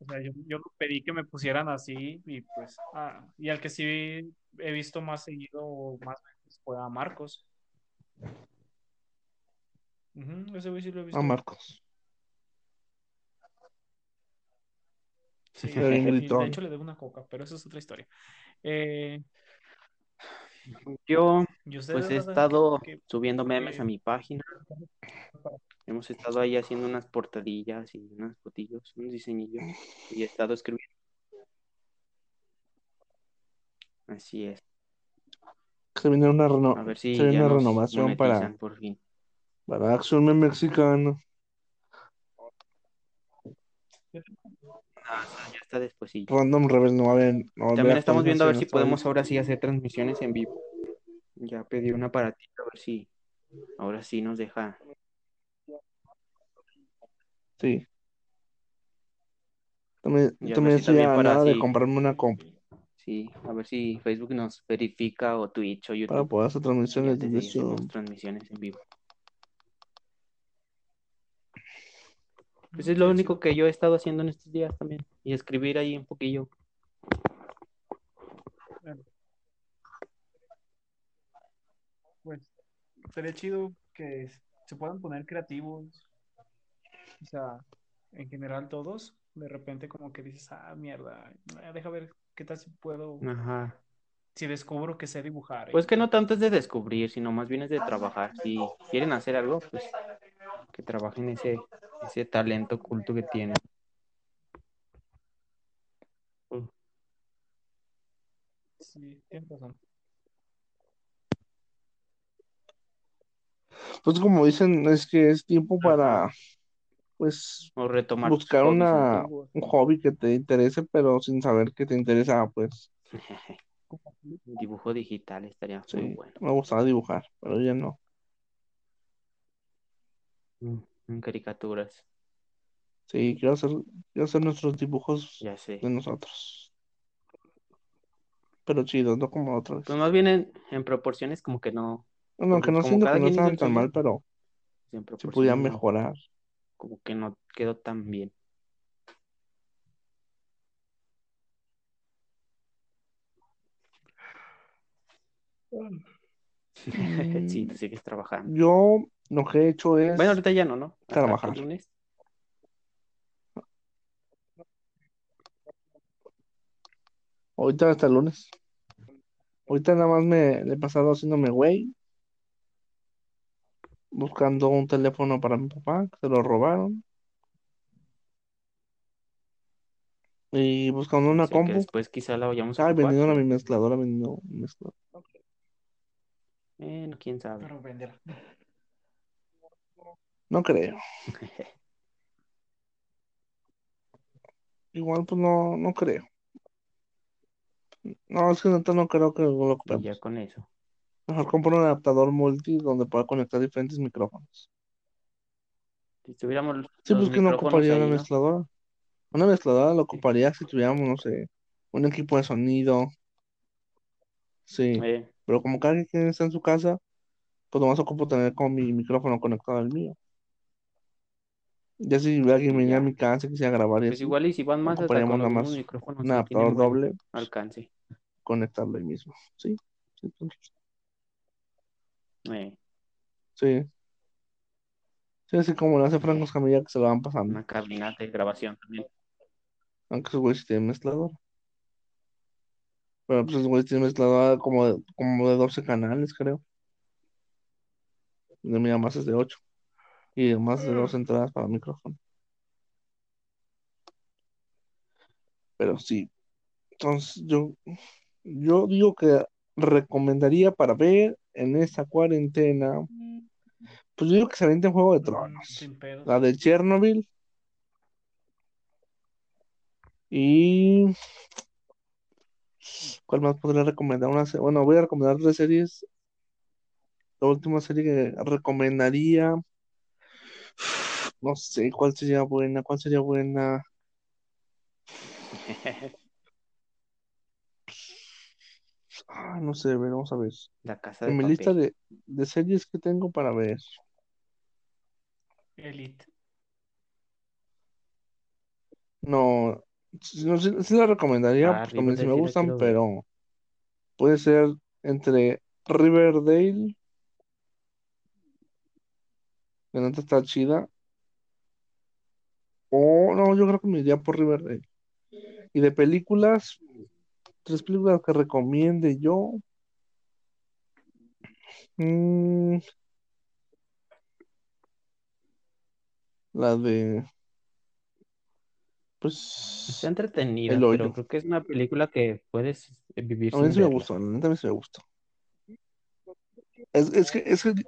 O sea, yo, yo pedí que me pusieran así y pues, ah, y al que sí he visto más seguido o más veces fue a Marcos. Ujú, ese güey sí lo he visto. A Marcos. Sí, de hecho le debo una coca, pero eso es otra historia. Eh, Yo, ¿y ustedes, pues he estado ¿Qué- subiendo memes a mi página. Hemos estado ahí haciendo unas portadillas y unas fotillos, unos diseñillos. Y he estado escribiendo. Así es. Se viene una, reno- A ver si se viene una renovación para, por fin. para Action Man Ya está después. Random Rebel no va a haber. no va a haber También estamos viendo a ver si podemos ahora sí hacer transmisiones en vivo. Ya pedí un aparatito a ver si ahora sí nos deja. Sí. También, Y a también ver si estoy a para nada de comprarme una comp Sí, a ver si Facebook nos verifica o Twitch o para YouTube. poder hacer transmisiones desde transmisiones en vivo. Pues es lo único que yo he estado haciendo en estos días también. Y escribir ahí un poquillo. Pues sería chido que se puedan poner creativos. O sea, en general todos. De repente como que dices, ah, mierda, eh, deja ver qué tal si puedo, Ajá. si descubro que sé dibujar. Pues que no tanto es de descubrir, sino más bien es de trabajar. Si quieren hacer algo, pues que trabajen ese, ese talento oculto que tienen. Sí, tienes razón. Pues como dicen, es que es tiempo para, pues, O retomar tus buscar una, antiguos. un hobby que te interese, pero sin saber que te interesa, pues, (laughs) Dibujo digital estaría muy sí. bueno. Me gustaba dibujar, pero ya no. Mm, En caricaturas, Sí, quiero hacer, quiero hacer nuestros dibujos ya sé. de nosotros. Pero chidos, no como otros. Pues más bien en, en proporciones como que no, aunque no como siento cada que no estaban tan mal, pero se podía no, mejorar. como que no quedó tan bien. (laughs) Sí, tú sigues trabajando. Yo lo que he hecho es Bueno, ahorita ya no, ¿no? Hasta trabajar. el lunes. ahorita hasta el lunes. Ahorita nada más me le he pasado haciéndome güey, buscando un teléfono para mi papá, que se lo robaron. Y buscando una que compu. después quizá la vayamos a Ah, vendiendo a mi mezcladora, vendiendo mi mezcladora. Bueno, quién sabe. Pero venderla. No creo. (laughs) Igual pues no, no creo. No, es que neta no creo que lo Y ocupemos. ya con eso. Mejor compro un adaptador multi donde pueda conectar diferentes micrófonos. Si tuviéramos Sí, los pues que no ocuparía ahí, una ¿no? mezcladora. Una mezcladora la ocuparía si tuviéramos, no sé, un equipo de sonido Sí, Eh, pero como cada quien está en su casa, pues nomás ocupo tener con mi micrófono conectado al mío. Ya si alguien venía a mi casa quisiera grabar y pues así, igual y si van más hasta con los nada mismos más micrófonos, un tienen adaptador buen doble, pues, alcance. conectarlo ahí mismo. Sí, sí, entonces, Eh, sí. Sí, así como lo hace Franco Escamilla que se lo van pasando. una cabina de grabación también. Aunque esos güeyes sí tienen mezclador. Pero pues esos güeyes tienen mezclador como de, como de 12 canales, creo. De mi más es de 8. Y más de dos entradas para micrófono. Pero sí. Entonces yo, yo digo que recomendaría para ver en esta cuarentena. Pues yo digo que se aviente un Juego de Tronos. Sin pedos. La de Chernobyl. Y. ¿Cuál más podría recomendar? Una se- bueno, voy a recomendar tres series. La última serie que recomendaría. No sé cuál sería buena, cuál sería buena. Ah, no sé, a ver, vamos a ver. (laughs) La casa de En mi lista de, de series que tengo para ver. Elite. No, sí, no, sí- sí la recomendaría Ah, porque Riverdale me sí la gustan, quiero ver. pero puede ser entre Riverdale, que neta está chida, o no, yo creo que me iría por Riverdale. Y de películas, tres películas que recomiende yo. mm, la de, pues, Está entretenida, pero creo que es una película que puedes vivir A mí sí me gustó, la a mí sí me gustó. Es, es que, es que, pues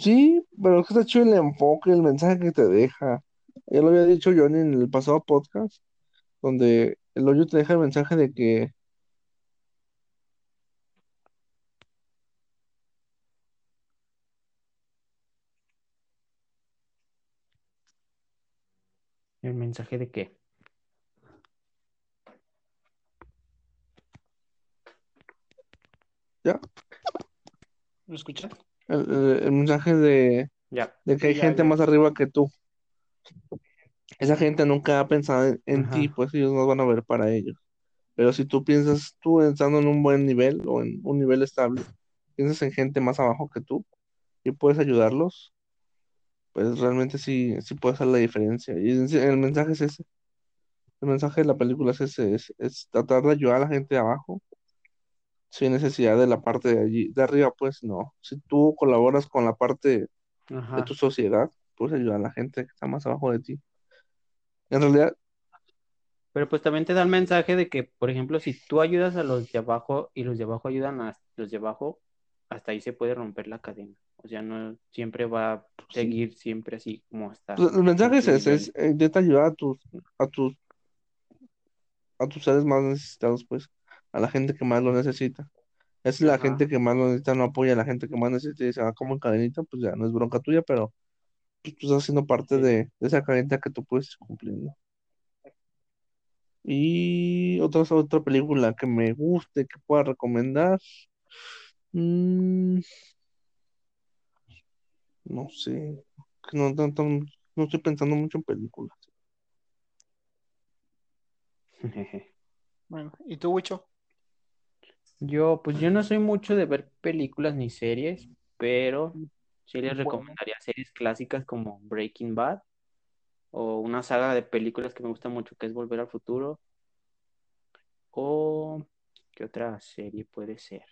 sí, pero es que está chido el enfoque, el mensaje que te deja. Ya lo había dicho Johnny en el pasado podcast, donde el hoyo te deja el mensaje de que, ¿El mensaje de qué? ya, ¿Lo escuchan? El, mensaje de, Ya. de que hay Ya, gente ya. más arriba que tú. Esa gente nunca ha pensado en, ti, pues ellos no van a ver para ellos. Pero si tú piensas, tú estando en un buen nivel o en un nivel estable, piensas en gente más abajo que tú y puedes ayudarlos, pues realmente sí, sí puede hacer la diferencia. Y el mensaje es ese. El mensaje de la película es ese, es, es tratar de ayudar a la gente de abajo sin necesidad de la parte de allí, de arriba, pues no. Si tú colaboras con la parte de tu sociedad, puedes ayudar a la gente que está más abajo de ti. En realidad, Pero pues también te da el mensaje de que, por ejemplo, si tú ayudas a los de abajo y los de abajo ayudan a los de abajo, hasta ahí se puede romper la cadena. O sea, no siempre va a Sí. seguir siempre así como está. pues, el mensaje en es ese, es eh, ayudar a tus, a tus, a tus seres más necesitados, pues, a la gente que más lo necesita. Es la Ajá. gente que más lo necesita, no apoya a la gente que más necesita y se va como en cadenita, pues ya no es bronca tuya, pero pues, tú estás siendo parte Sí. de, de esa cadenita que tú puedes ir cumpliendo. Y otra, otra película que me guste, que pueda recomendar. mm, no sé, que no, tanto- no estoy pensando mucho en películas. (laughs) Bueno, ¿y tú, Wicho? Yo, pues yo no soy mucho de ver películas ni series, pero sí les recomendaría series clásicas como Breaking Bad o una saga de películas que me gusta mucho que es Volver al Futuro o ¿qué otra serie puede ser?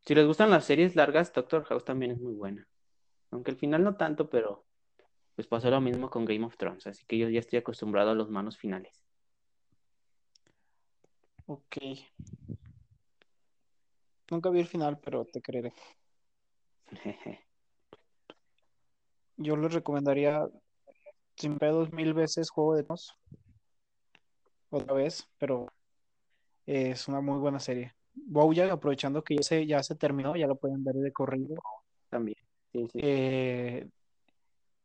Si les gustan las series largas, Doctor House también es muy buena. Aunque al final no tanto, pero pues pasó lo mismo con Game of Thrones, así que yo ya estoy acostumbrado a los manos finales. Ok. Nunca vi el final, pero te creeré. (laughs) Yo les recomendaría sin pedos mil veces Juego de Tronos. Otra vez, pero es una muy buena serie. Bojack, aprovechando que ya se, ya se terminó, ya lo pueden ver de corrido. También. Sí, sí. Eh,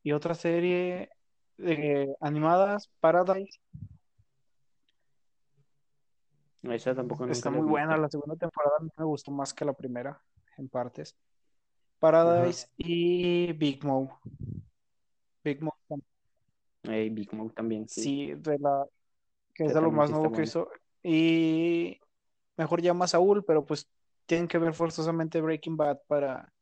y otra serie eh, animadas, Paradise. Esa tampoco Está muy buena, la segunda temporada me gustó más que la primera, en partes. Paradise y Big Mo. Big Mo Big también, sí. sí, de la que es de lo más nuevo que buena. hizo. Y mejor llama a Saúl, pero pues tienen que ver forzosamente Breaking Bad para,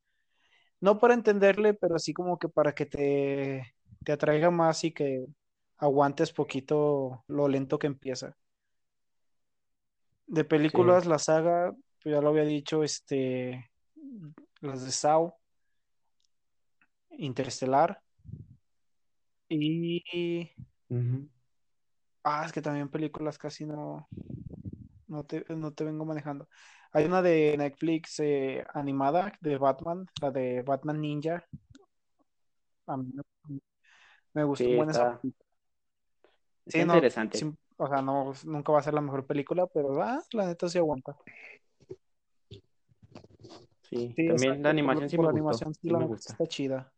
no para entenderle, pero así como que para que te, te atraiga más y que aguantes poquito lo lento que empieza. De películas, la saga, pues ya lo había dicho, este, las de Saw, Interestelar y. Ah, es que también películas casi no, no te, no te vengo manejando. Hay una de Netflix eh, animada de Batman, la de Batman Ninja. A mí me, gustó Sí, esa está, está Sí, no, interesante. O sea, no, nunca va a ser la mejor película, pero ah, la neta sí aguanta. Sí, Sí, también la animación por, sí por me la gustó. animación sí, Sí la me gusta. está chida.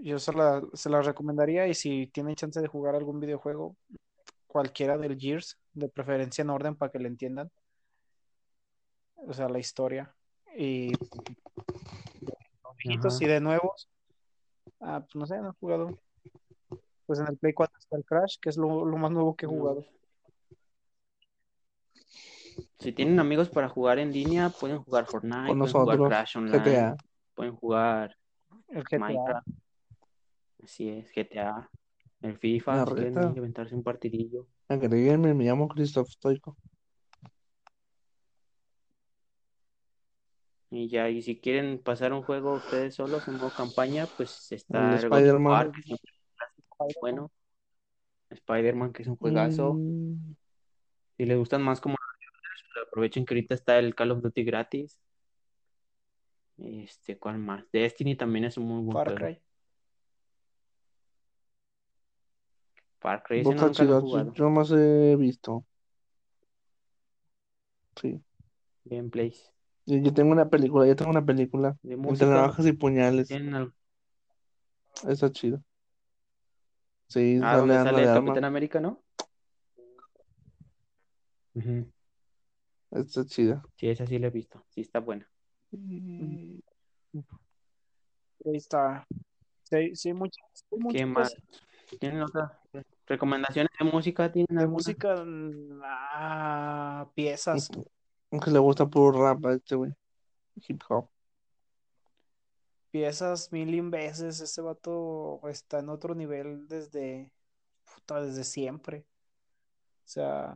Yo se la, se la recomendaría y si tienen chance de jugar algún videojuego, cualquiera del Gears, de preferencia en orden para que le entiendan. O sea, la historia. Y Ajá. y de nuevos. Ah, pues no sé, no he jugado. Pues en el Play 4 está el Crash, que es lo, lo más nuevo que he jugado. Si tienen amigos para jugar en línea, pueden jugar Fortnite, Con pueden jugar Crash Online, GTA. pueden jugar El GTA. Minecraft, así es, GTA, el FIFA, La si quieren aventarse un partidillo. Agréguenme, me llamo Christoph Stoico. Y ya, y si quieren pasar un juego ustedes solos en modo campaña, pues está el Spider-Man. Bueno. Spider-Man, que es un juegazo. Mm, Si les gustan más como aprovechen que ahorita está el Call of Duty gratis. Este, ¿cuál más? Destiny también es un muy buen Far juego. Cry. Far Cry, está nunca lo. Yo, jugado. yo más he visto. Sí. Gameplays. Yo, yo tengo una película, yo tengo una película. De Entre navajas y puñales. Está chido. Sí, Ah, sale donde sale de el. Capitán América, ¿no? Ujú. Está chida. Sí, esa sí la he visto. Sí, está buena. Y- Ahí está. Sí, sí, muchas, ¿Qué más? ¿Tienen otras recomendaciones de música? ¿Tienen de alguna? música, mm, ah, piezas. Aunque le gusta puro rap a este güey. Hip hop. Piezas mil y un veces. Ese vato está en otro nivel desde, puta, desde siempre. O sea,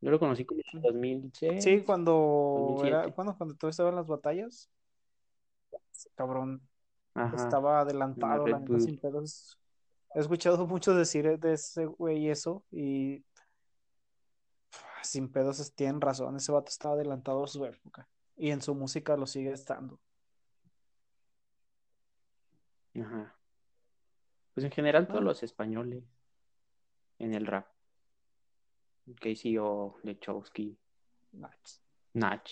Yo lo conocí como en 2006. sí, cuando 2007. era, bueno, cuando todo estaba en las batallas, cabrón Ajá. estaba adelantado, la neta, sin pedos. He escuchado (laughs) mucho decir de ese güey eso y sin pedos tienen razón, ese vato estaba adelantado a su época y en su música lo sigue estando. Ajá. Pues en general todos los españoles en el rap. KCO, Lechowski, Nice. Nach,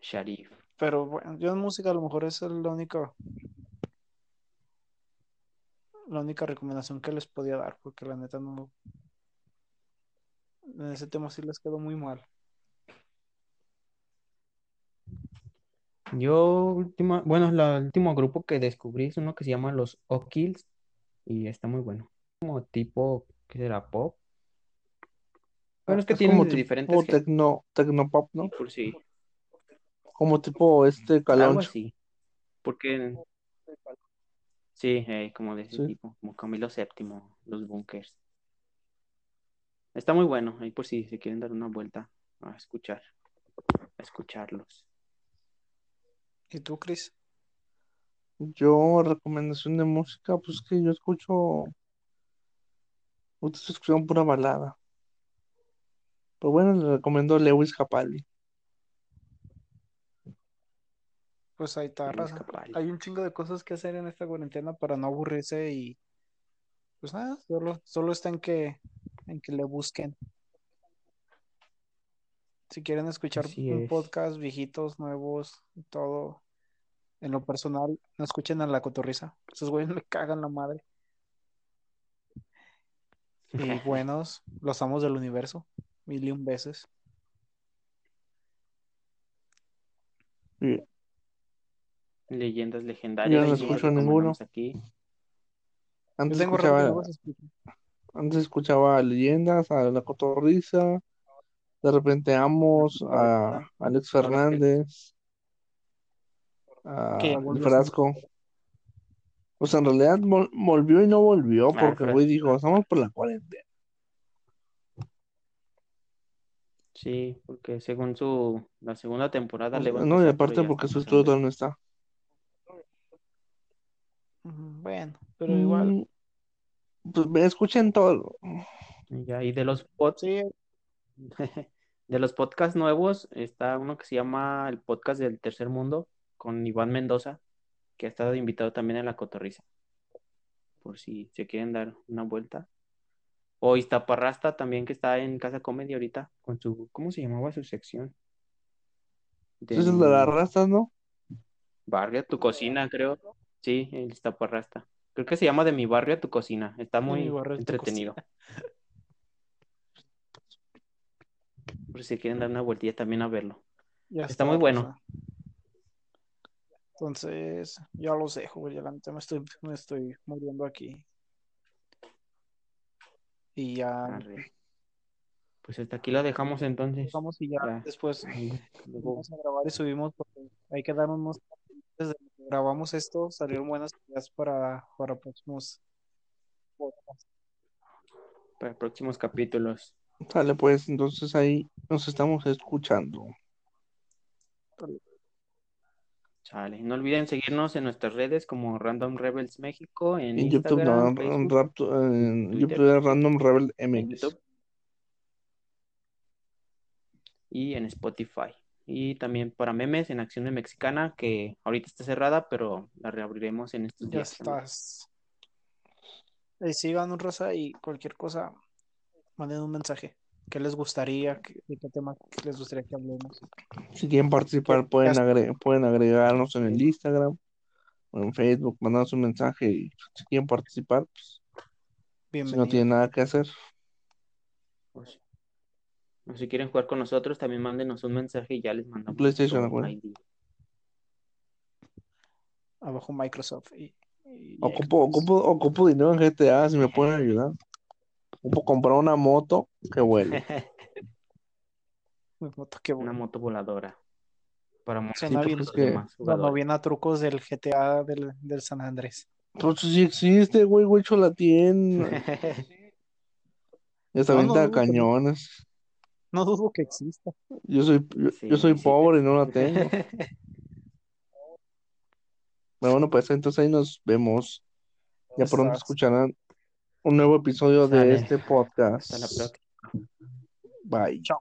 Sharif. Pero bueno, yo en música a lo mejor esa es la única la única recomendación que les podía dar, porque la neta no en ese tema sí les quedó muy mal. Yo, última, bueno, la- el último grupo que descubrí es uno que se llama los O'Kills y está muy bueno. Como tipo, ¿qué será? Pop. Bueno, es que Es tienen como de tipo diferentes géneros, tecno, tecnopop, ¿no? por sí, Como tipo este algo Caloncho. así. Porque, sí, eh, como de ese Sí. tipo, como Camilo VII, los Bunkers. Está muy bueno, ahí por si se quieren dar una vuelta a escuchar, a escucharlos. ¿Y tú, Chris? Yo, recomendación de música, pues que yo escucho. Ustedes escuchan pura balada. Pero bueno, le recomiendo Lewis Capaldi. Pues ahí está, Luis raza. Capaldi. Hay un chingo de cosas que hacer en esta cuarentena para no aburrirse y pues nada, solo, solo está en que, en que le busquen. Si quieren escuchar Así un es. podcast, viejitos, nuevos, todo, en lo personal, no escuchen a la cotorriza. Esos güeyes me cagan la madre. y (laughs) buenos, los amos del universo, mil y un veces. Leyendas Yo legendarias. no y escucho ninguno. Aquí. Antes Yo tengo escuchaba, no antes escuchaba leyendas, a La Cotorrisa, de repente Amos, a Alex Fernández, a El Frasco. Pues en realidad vol- volvió y no volvió, Ah, el porque güey Frasco. dijo, estamos por la cuarentena. Sí, porque según su la segunda temporada le va a No, y aparte porque su estudio todavía no está. Bueno, pero igual. Mm, Pues me escuchen todo. Y Ya, y de los pods, Sí, (laughs) de los podcasts nuevos, está uno que se llama el podcast del Tercer Mundo con Iván Mendoza, que ha estado invitado también en la Cotorrisa. Por si se quieren dar una vuelta. O Iztaparrasta también, que está en Casa Comedy ahorita, con su, ¿cómo se llamaba su sección? Ese es el de las rastas, ¿no? barrio a tu cocina, creo. Sí, el Iztaparrasta. Creo que se llama De mi barrio a tu cocina. Está De muy a entretenido. (laughs) Por si quieren dar una vueltilla también a verlo. ya Está muy bueno. Rafa. Entonces, ya los dejo, güey. Neta me estoy, me estoy muriendo aquí. Y ya Arre. Pues hasta aquí lo dejamos entonces. vamos y ya Ya. después vamos a grabar y subimos porque hay que dar unos desde que grabamos esto salieron buenas ideas para, para próximos para próximos capítulos. Sale pues, entonces ahí nos estamos escuchando. Sale. No olviden seguirnos en nuestras redes como Random Rebels México, en En YouTube, no, Facebook, Rapto- en Twitter. YouTube es Random Rebel MX. YouTube y en Spotify. Y también para memes en Acción de Mexicana, que ahorita está cerrada, pero la reabriremos en estos Ya días. también. estás. Eh, sigan un rosa y cualquier cosa, manden un mensaje. ¿Qué les gustaría? ¿Qué, de qué tema les gustaría que hablemos? Si quieren participar, ¿Qué- pueden, qué agre- pueden agregarnos en el Instagram o en Facebook, mandarnos un mensaje y si quieren participar, pues, si Bienvenido. no tienen nada que hacer. Pues, o si quieren jugar con nosotros, también mándenos un mensaje y ya les mandamos PlayStation. ID. Abajo Microsoft. Y, y Ocupo, ocupo, ocupo dinero en GTA, si me pueden ayudar. Comprar una moto que huele. Me moto que Una moto voladora. Para Suena bien. que- Cuando viene a trucos del GTA del, del San Andrés. Pues si existe, güey, güey, la hasta (laughs) No, venta no de dudo que no. cañones. No dudo que exista. Yo soy, yo, Sí, yo soy sí. pobre y no la tengo. (laughs) Pero bueno, pues entonces ahí nos vemos. Ya pronto escucharán un nuevo episodio de este podcast. Hasta la próxima. Bye. Chao.